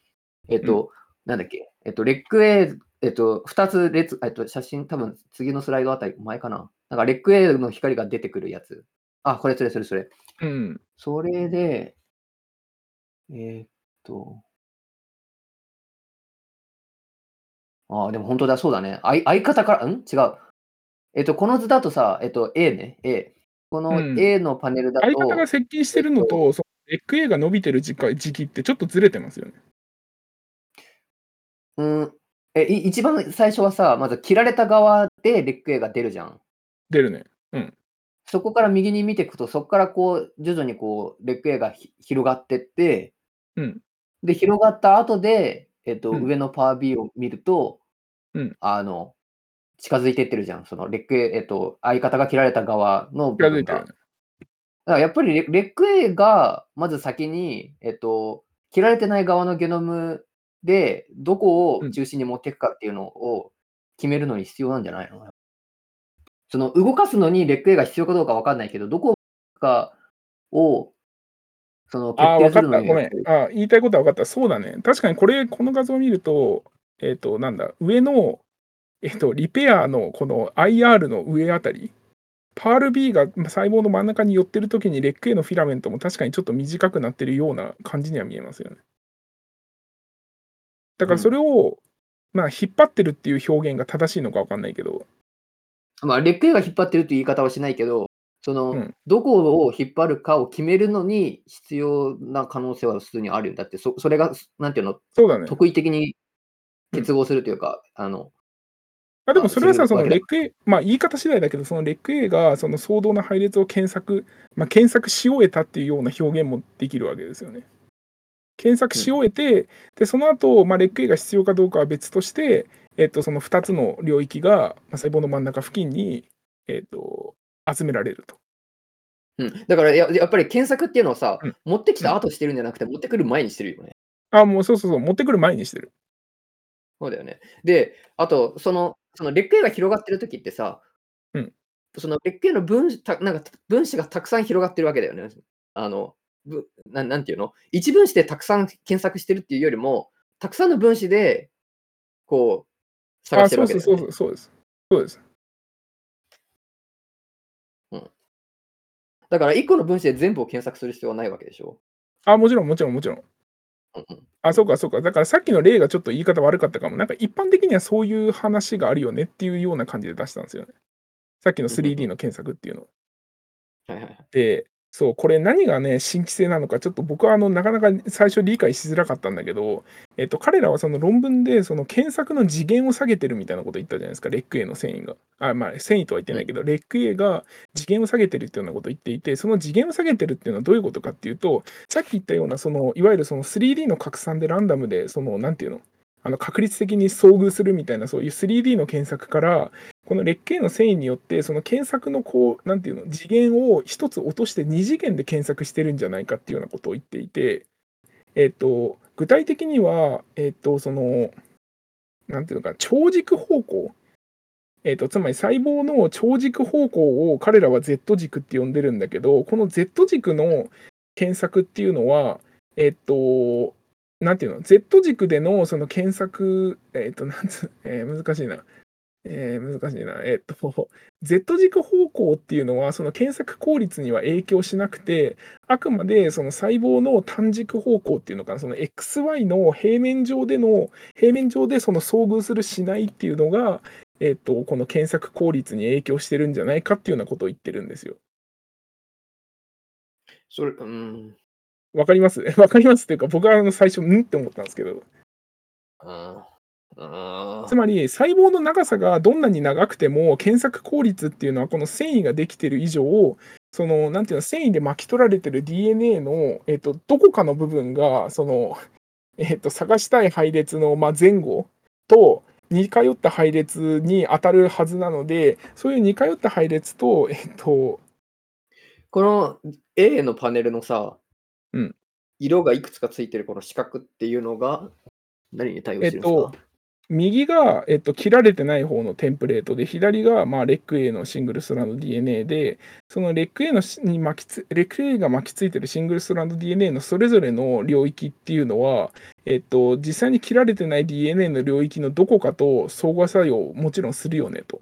えっうん。と、なんだっけ、えっと、レック A、えっと、2つ列、えっと、写真、多分次のスライドあたり、前かな。なんかレック A の光が出てくるやつ。あ、これそれそれそれ。うん。それで、えーっと。ああ、でも本当だ、そうだね。あい相方から、ん？違う。えっと、この図だとさ、えっと、A ね、A。このうん。A のパネルだ相方がと、接近してえっとるのと、そのレック A が伸びてる時間時期ってちょっとずれてますよね。うん、え、い一番最初はさ、まず切られた側でレック A が出るじゃん。出るね。うん。そこから右に見ていくと、そこからこう、徐々にこう、レック A がひ広がってって、うん。で、広がった後で、えっと、うん。上のパワー B を見ると、うん。あの、近づいてってるじゃん。そのレック A、えっと、相方が切られた側の部分が。近づいてるね。だからやっぱりレレック A がまず先に、えっと、切られてない側のゲノムで、どこうん。を中心に持っていくかっていうのを決めるのに必要なんじゃないの？その動かすのにレック A が必要かどうかわかんないけど、どこかをその決ああ、定するのわかった。ごめん。ああ、言いたいことはわかった。そうだね。確かにこれ、この画像を見ると、えっと、なんだ、上の、えっと、リペアのこの IR の上あたり、パール B がま、細胞の真ん中に寄ってる時にレック A のフィラメントも確かにちょっと短くなってるような感じには見えますよね。だからそうん。れを、まあ、引っ張ってるっていう表現が正しいのかわかんないけど。まあ、レック A が引っ張ってるっていう言い方はしないけど、そうの、ん。どこを引っ張るかを決めるのに必要な可能性は普通にあるよ。だってそそれが、すなんていうの、そうだね。特異的にうん。結合するというか、あのあ、でもそれはさ、そのレック A まあ、言い方次第だけど、そのレック A がその相同な配列を検索ま、検索し終えたっていうような表現もできるわけですよね。検索しうん。終えて、で、その後、ま、レック A が必要かどうかは別として、えっと、その2つの領域が、ま、細胞の真ん中付近に、えっと、集められると。うん、だからややっぱり検索っていうのはさ、うん。持ってきうん。た後してるんじゃなくて、持ってくる前にしてるよね。あ、もうそうそうそう、持ってくる前にしてる。そうだよね。で、あと、そのそのレック A が広がってる時ってさうん。そのレック A の分たなんか分子がたくさん広がってるわけだよね。あの、ぶなんなんていうの、一分子でたくさん検索してるっていうよりも、たくさんの分子で、こう、探あ、してるそうそうわけだよね。そうそうです。そうです。うん。だから1個の分子で全部を検索する必要はないわけでしょ？あ、もちろんもちろんもちろん。うんうん。あ、そうかそうか。だからさっきの例がちょっと言い方悪かったかも。なんか一般的にはそういう話があるよねっていうような感じで出したんですよね。さっきのうんうんう 3D ん。の検索っていうの。はいはいはい。で、そう、これ何がね、新規性なのか、ちょっと僕はあの、なかなか最初理解しづらかったんだけど、えっと、彼らはその論文で、その検索の次元を下げてるみたいなこと言ったじゃないですか、レック A の繊維が。あ、まあ、繊維とは言ってうん。ないけど、レック A が次元を下げてるっていうようなことを言っていて、その次元を下げてるっていうのはどういうことかっていうと、さっき言ったような、その、いわゆるその 3D の拡散でランダムで、その、なんていうの、あの、確率的に遭遇するみたいな、そういう 3D の検索から、このレック A の繊維によって、その検索のこう、なんていうの、次元を1つ落として2次元で検索してるんじゃないかっていうようなことを言っていて、えっと、具体的には、えっと、その、なんていうのか、超軸方向えっと、つまり細胞の超軸方向を彼らは Z 軸って呼んでるんだけど、この Z 軸の検索っていうのは、えっと、なんていうの、Z 軸でのその検索、えっと、なんつ えー難しいな。えー難しいな。えっと、Z 軸方向っていうのは、その検索効率には影響しなくて、あくまでその細胞の単軸方向っていうのかな、その XY の平面上での平面上でその遭遇するしないっていうのが、えっと、この検索効率に影響してるんじゃないかっていうようなことを言ってるんですよ。それ、うん。わかります？わかりますっていうか、僕はあの最初、んって思ったんですけど。つまり、細胞の長さがどんなに長くても、検索効率っていうのは、この繊維ができてる以上、その、なんていうの、繊維で巻き取られてる DNA の、えっと、どこかの部分が、その、えっと、探したい配列の、まあ、前後と似通った配列に当たるはずなので、そういう似通った配列と、えっとこの A のパネルのさ、うん。色がいくつかついてるこの四角っていうのが、何に対応えっしてるんですか？と、右が、えっと、切られてない方のテンプレートで、左が、まあ、レック A のシングルストランド DNA で、そのレック A のしに巻きつ、レック A が巻きついてるシングルストランド DNA のそれぞれの領域っていうのは、えっと、実際に切られてない DNA の領域のどこかと相互作用をもちろんするよねと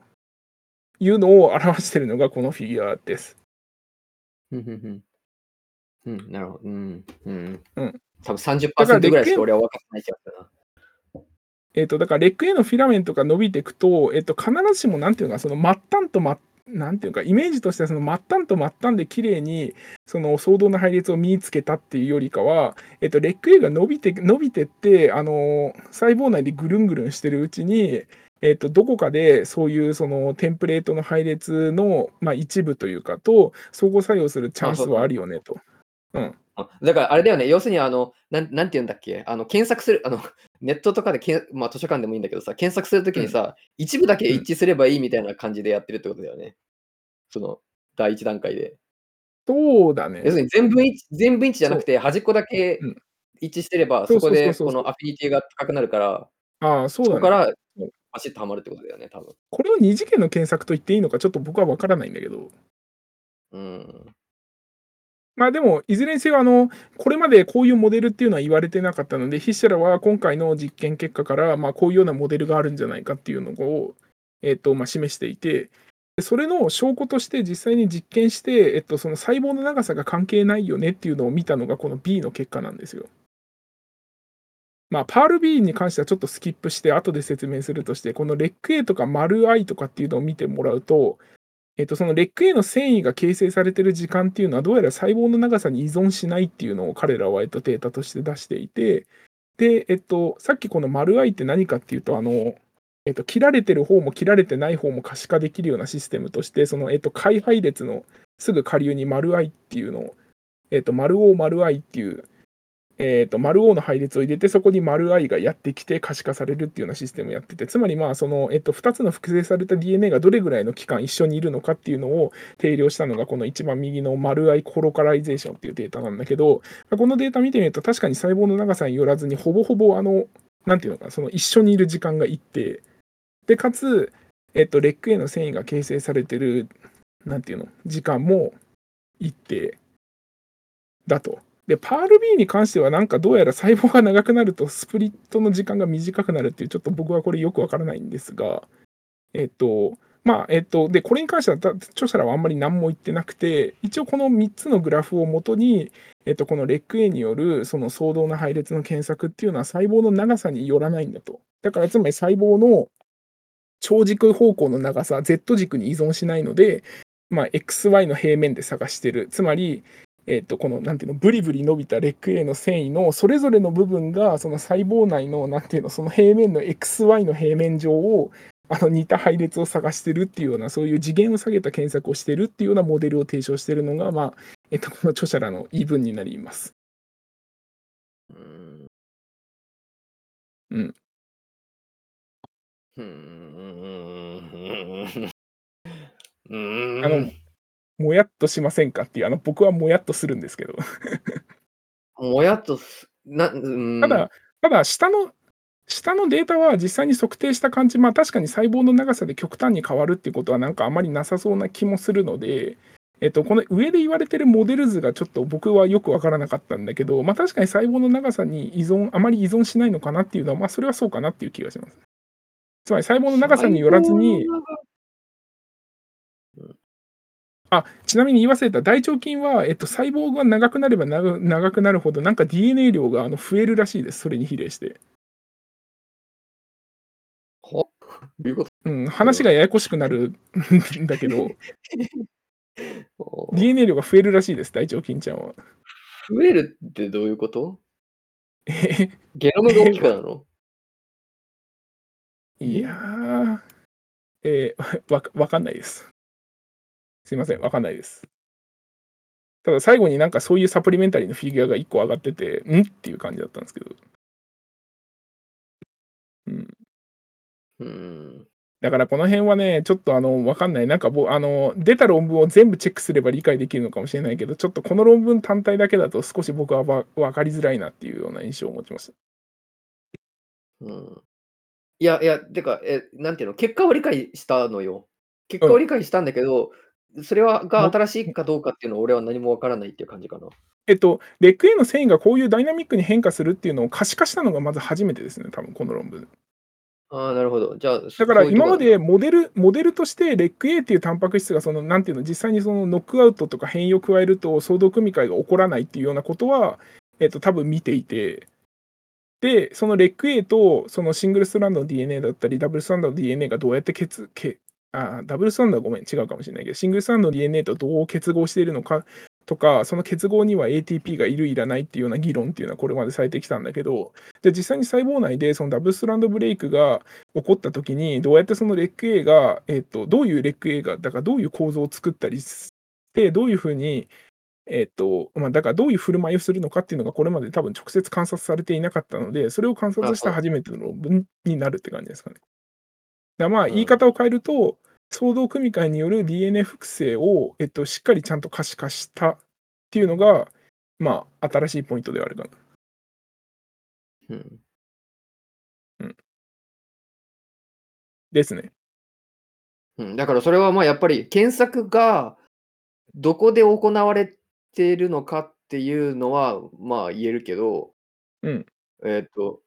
いうのを表しているのがこのフィギュアです。うんなるほど。うん。うん。うん多分だから30%ぐらいしか俺は分かってない気がするな。えっと、だからレック A のフィラメントが伸びていくと、えっと、必ずしもなんていうのか、その末端と末なんていうか、イメージとしてはその末端と末端で綺麗にその相同な配列を身につけたっていうよりかは、えっと、レック A が伸びて伸びてって、あの細胞内でぐるんぐるんしてるうちに、えっと、どこかでそういうそのテンプレートの配列の、まあ、一部というかと相互作用するチャンスはあるよねと。うん、あだからあれだよね、要するにあの、なんなんて言うんだっけ、あの検索する、あのネットとかでけん、まあ、図書館でもいいんだけどさ、検索するときにさ、一部だけ一致すればいいみたいな感じでやってるってことだよね。その第一段階で。そうだね要す。るに全部一致全部一致じゃなくて、端っこだけうん一致してれば、そこでこのアフィニティが高くなるから、ああ、そうだね。そこからそうバシッとはまるってことだよね、多分。これを二次元の検索と言っていいのかちょっと僕は分からないんだけど。うん。まあでも、いずれにせよ、あの、これまでこういうモデルっていうのは言われてなかったので、筆者らは今回の実験結果から、まあ、こういうようなモデルがあるんじゃないかっていうのを、えっと、まあ、示していて、それの証拠として実際に実験して、えっと、その細胞の長さが関係ないよねっていうのを見たのがこの B の結果なんですよ。まあ、パール B に関してはちょっとスキップして後で説明するとして、このレック A とか丸 I とかっていうのを見てもらうと、えっと、そのレック A の繊維が形成されてる時間っていうのはどうやら細胞の長さに依存しないっていうのを彼らは、えっと、データとして出していて、で、えっと、さっきこの丸 I って何かっていうと、あの、えっと、切られてる方も切られてない方も可視化できるようなシステムとして、その、えっと、解配列のすぐ下流に丸 I っていうのを、えっと、丸 O 丸 I っていう、えっと、丸 O の配列を入れて、そこに丸 I がやってきて可視化されるっていうようなシステムをやってて、つまりまあ、その、えっと、2つの複製された DNA がどれぐらいの期間一緒にいるのかっていうのを定量したのが、この一番右の丸 I コロカライゼーションっていうデータなんだけど、このデータ見てみると、確かに細胞の長さによらずに、ほぼほぼ、あの、なんていうのか、その一緒にいる時間が一定。で、かつ、えっと、レック A の繊維が形成されてる、なんていうの、時間も一定だと。で、パール B に関しては、なんかどうやら細胞が長くなると、スプリットの時間が短くなるっていう、ちょっと僕はこれよくわからないんですが、えっと、まあ、えっと、で、これに関しては、著者らはあんまり何も言ってなくて、一応この3つのグラフをもとに、えっと、このレック A によるその相動な配列の検索っていうのは細胞の長さによらないんだと。だからつまり細胞の長軸方向の長さ、Z 軸に依存しないので、まあ、XY の平面で探してる。つまり、えっと、この、なんていうの、ブリブリ伸びたレック A の繊維のそれぞれの部分が、その細胞内の、なんていうの、その平面の XY の平面上を、あの似た配列を探してるっていうような、そういう次元を下げた検索をしてるっていうようなモデルを提唱してるのが、まあ、えっと、この著者らの言い分になります。うん。うん。うーん。うーん。あの、もやっとしませんかっていう、あの、僕はもやっとするんですけど。もやっとす、な、うーん。ただ、ただ、下の、下のデータは実際に測定した感じ、まあ確かに細胞の長さで極端に変わるっていうことはなんかあまりなさそうな気もするので、えっと、この上で言われてるモデル図がちょっと僕はよくわからなかったんだけど、まあ確かに細胞の長さに依存、あまり依存しないのかなっていうのは、まあそれはそうかなっていう気がします。つまり細胞の長さによらずに、あ、ちなみに言い忘れた、大腸菌は、えっと、細胞が長くなれば長長くなるほど、なんか DNA 量があの増えるらしいです、それに比例して。はどういうこと？うん、話がややこしくなるん だけど、DNA 量が増えるらしいです、大腸菌ちゃんは。増えるってどういうこと？え？ゲノムが大きくなるの？いやー、えー、わわかんないです。すいません、わかんないです。ただ最後になんかそういうサプリメンタリーのフィギュアが1個上がってて、ん？っていう感じだったんですけど。うん。うん。だからこの辺はね、ちょっとあの、わかんない。なんかぼあの、出た論文を全部チェックすれば理解できるのかもしれないけど、ちょっとこの論文単体だけだと少し僕はわ分かりづらいなっていうような印象を持ちました。うん。いやいや、てか、え、なんていうの、結果を理解したのよ。結果を理解したんだけど、それはがも新しいかどうかっていうのは俺は何もわからないっていう感じかな。えっと、レック A の繊維がこういうダイナミックに変化するっていうのを可視化したのがまず初めてですね、多分この論文。ああ、なるほど。じゃあ、だから今までモデルモデルとしてレック A っていうタンパク質がそのなんていうの実際にそのノックアウトとか変異を加えると相動組み換えが起こらないっていうようなことは、えっと、多分見ていてでそのレック A とそのシングルストランドの DNA だったりダブルストランドの DNA がどうやって結けあダブルストランドはごめん違うかもしれないけどシングルストランドの DNA とどう結合しているのかとかその結合には ATP がいるいらないっていうような議論っていうのはこれまでされてきたんだけどで実際に細胞内でそのダブルストランドブレイクが起こった時にどうやってそのレック A が、えっとどういうレック A がだからどういう構造を作ったりしてどういうふうにえっとまあ、だからどういう振る舞いをするのかっていうのがこれまで多分直接観察されていなかったのでそれを観察した初めての論文になるって感じですかね。まあうん言い方を変えると相動組み換えによる DNA 複製を、えっと、しっかりちゃんと可視化したっていうのがまあ新しいポイントではあるかな。うん。ですね。うん、だからそれはまあやっぱり検索がどこで行われているのかっていうのはまあ言えるけど、うんえっ、と、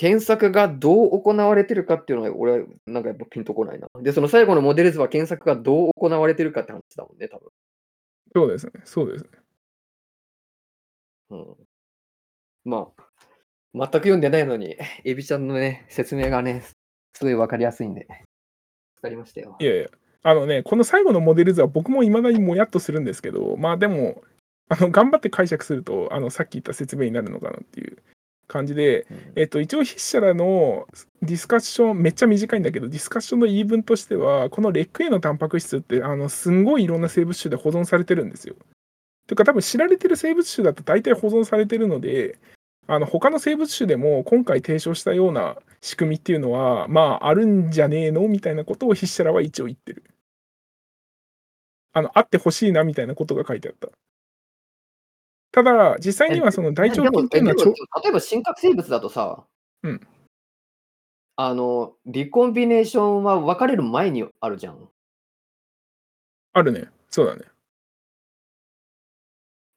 検索がどう行われてるかっていうのは俺はなんかやっぱピンとこないな。で、その最後のモデル図は検索がどう行われてるかって話だもんね、多分。そうですね。そうですね。うん、まあ、全く読んでないのに、エビちゃんのね、説明がね、すごいわかりやすいんで、わかりましたよい。やいや、あのね、この最後のモデル図は僕も未だにもやっとするんですけど、まあでも、あの頑張って解釈すると、あのさっき言った説明になるのかなっていう感じで、うんえっと、一応筆者らのディスカッション、めっちゃ短いんだけど、ディスカッションの言い分としては、このレック A のタンパク質って、あのすんごいいろんな生物種で保存されてるんですよ。というか、多分知られてる生物種だと大体保存されてるので、あの他の生物種でも今回提唱したような仕組みっていうのは、まあ、あるんじゃねえのみたいなことを筆者らは一応言ってる。あの、あってほしいなみたいなことが書いてあった。ただ、実際にはその大腸菌っていうのは例えば真核生物だとさ、うんあの、リコンビネーションは分かれる前にあるじゃん。あるね。そうだね。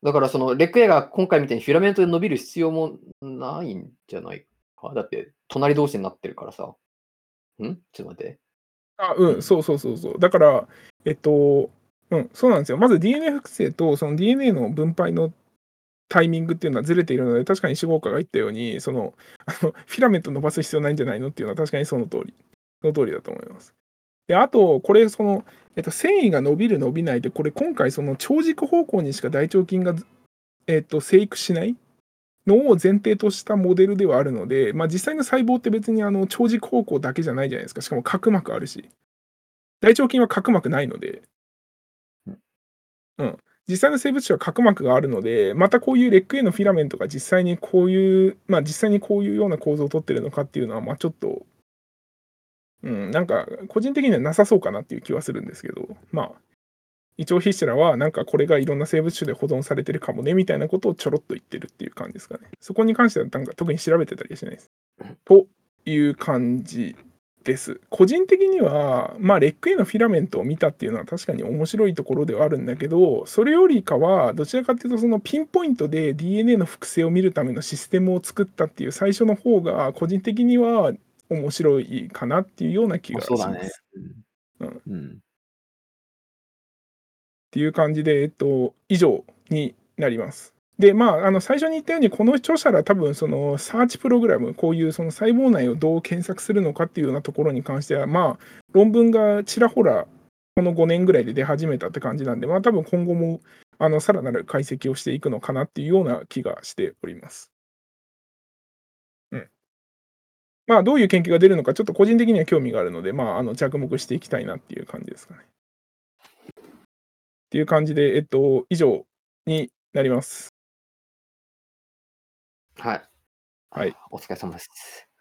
だからそのレックエが今回みたいにフィラメントで伸びる必要もないんじゃないか。だって隣同士になってるからさ。ん？ちょっと待って。あ、うん、そうそうそうそう。だから、えっと、うん、そうなんですよ。まず DNA 複製とその DNA の分配のタイミングっていうのはずれているので、確かに志望家が言ったように、そのあのフィラメント伸ばす必要ないんじゃないのっていうのは確かにその通り。その通りだと思います。で、あと、これ、その、えっと、繊維が伸びる伸びないで、これ今回、その長軸方向にしか大腸菌が、えっと、生育しないのを前提としたモデルではあるので、まあ、実際の細胞って別にあの長軸方向だけじゃないじゃないですか。しかも角膜あるし。大腸菌は角膜ないので、うん、実際の生物種は角膜があるので、またこういうレック A のフィラメントが実際にこういう、まあ、実際にこういうような構造をとってるのかっていうのは、まあ、ちょっと、うん、なんか個人的にはなさそうかなっていう気はするんですけど、まあ、一応筆者らは、なんかこれがいろんな生物種で保存されてるかもねみたいなことをちょろっと言ってるっていう感じですかね。そこに関してはなんか特に調べてたりはしないです。という感じです。個人的には、まあ、レック A のフィラメントを見たっていうのは確かに面白いところではあるんだけど、それよりかは、どちらかというと、そのピンポイントで DNA の複製を見るためのシステムを作ったっていう最初の方が、個人的には面白いかなっていうような気がします。そうだね。うんうん。っていう感じで、えっと、以上になります。で、まあ、あの最初に言ったように、この著者ら多分、そのサーチプログラム、こういうその細胞内をどう検索するのかっていうようなところに関しては、まあ、論文がちらほらこの5年ぐらいで出始めたって感じなんで、まあ、多分今後も、あの、さらなる解析をしていくのかなっていうような気がしております。うん。まあ、どういう研究が出るのか、ちょっと個人的には興味があるので、まあ、あの、着目していきたいなっていう感じですかね。っていう感じで、えっと、以上になります。はい。はい。お疲れ様です。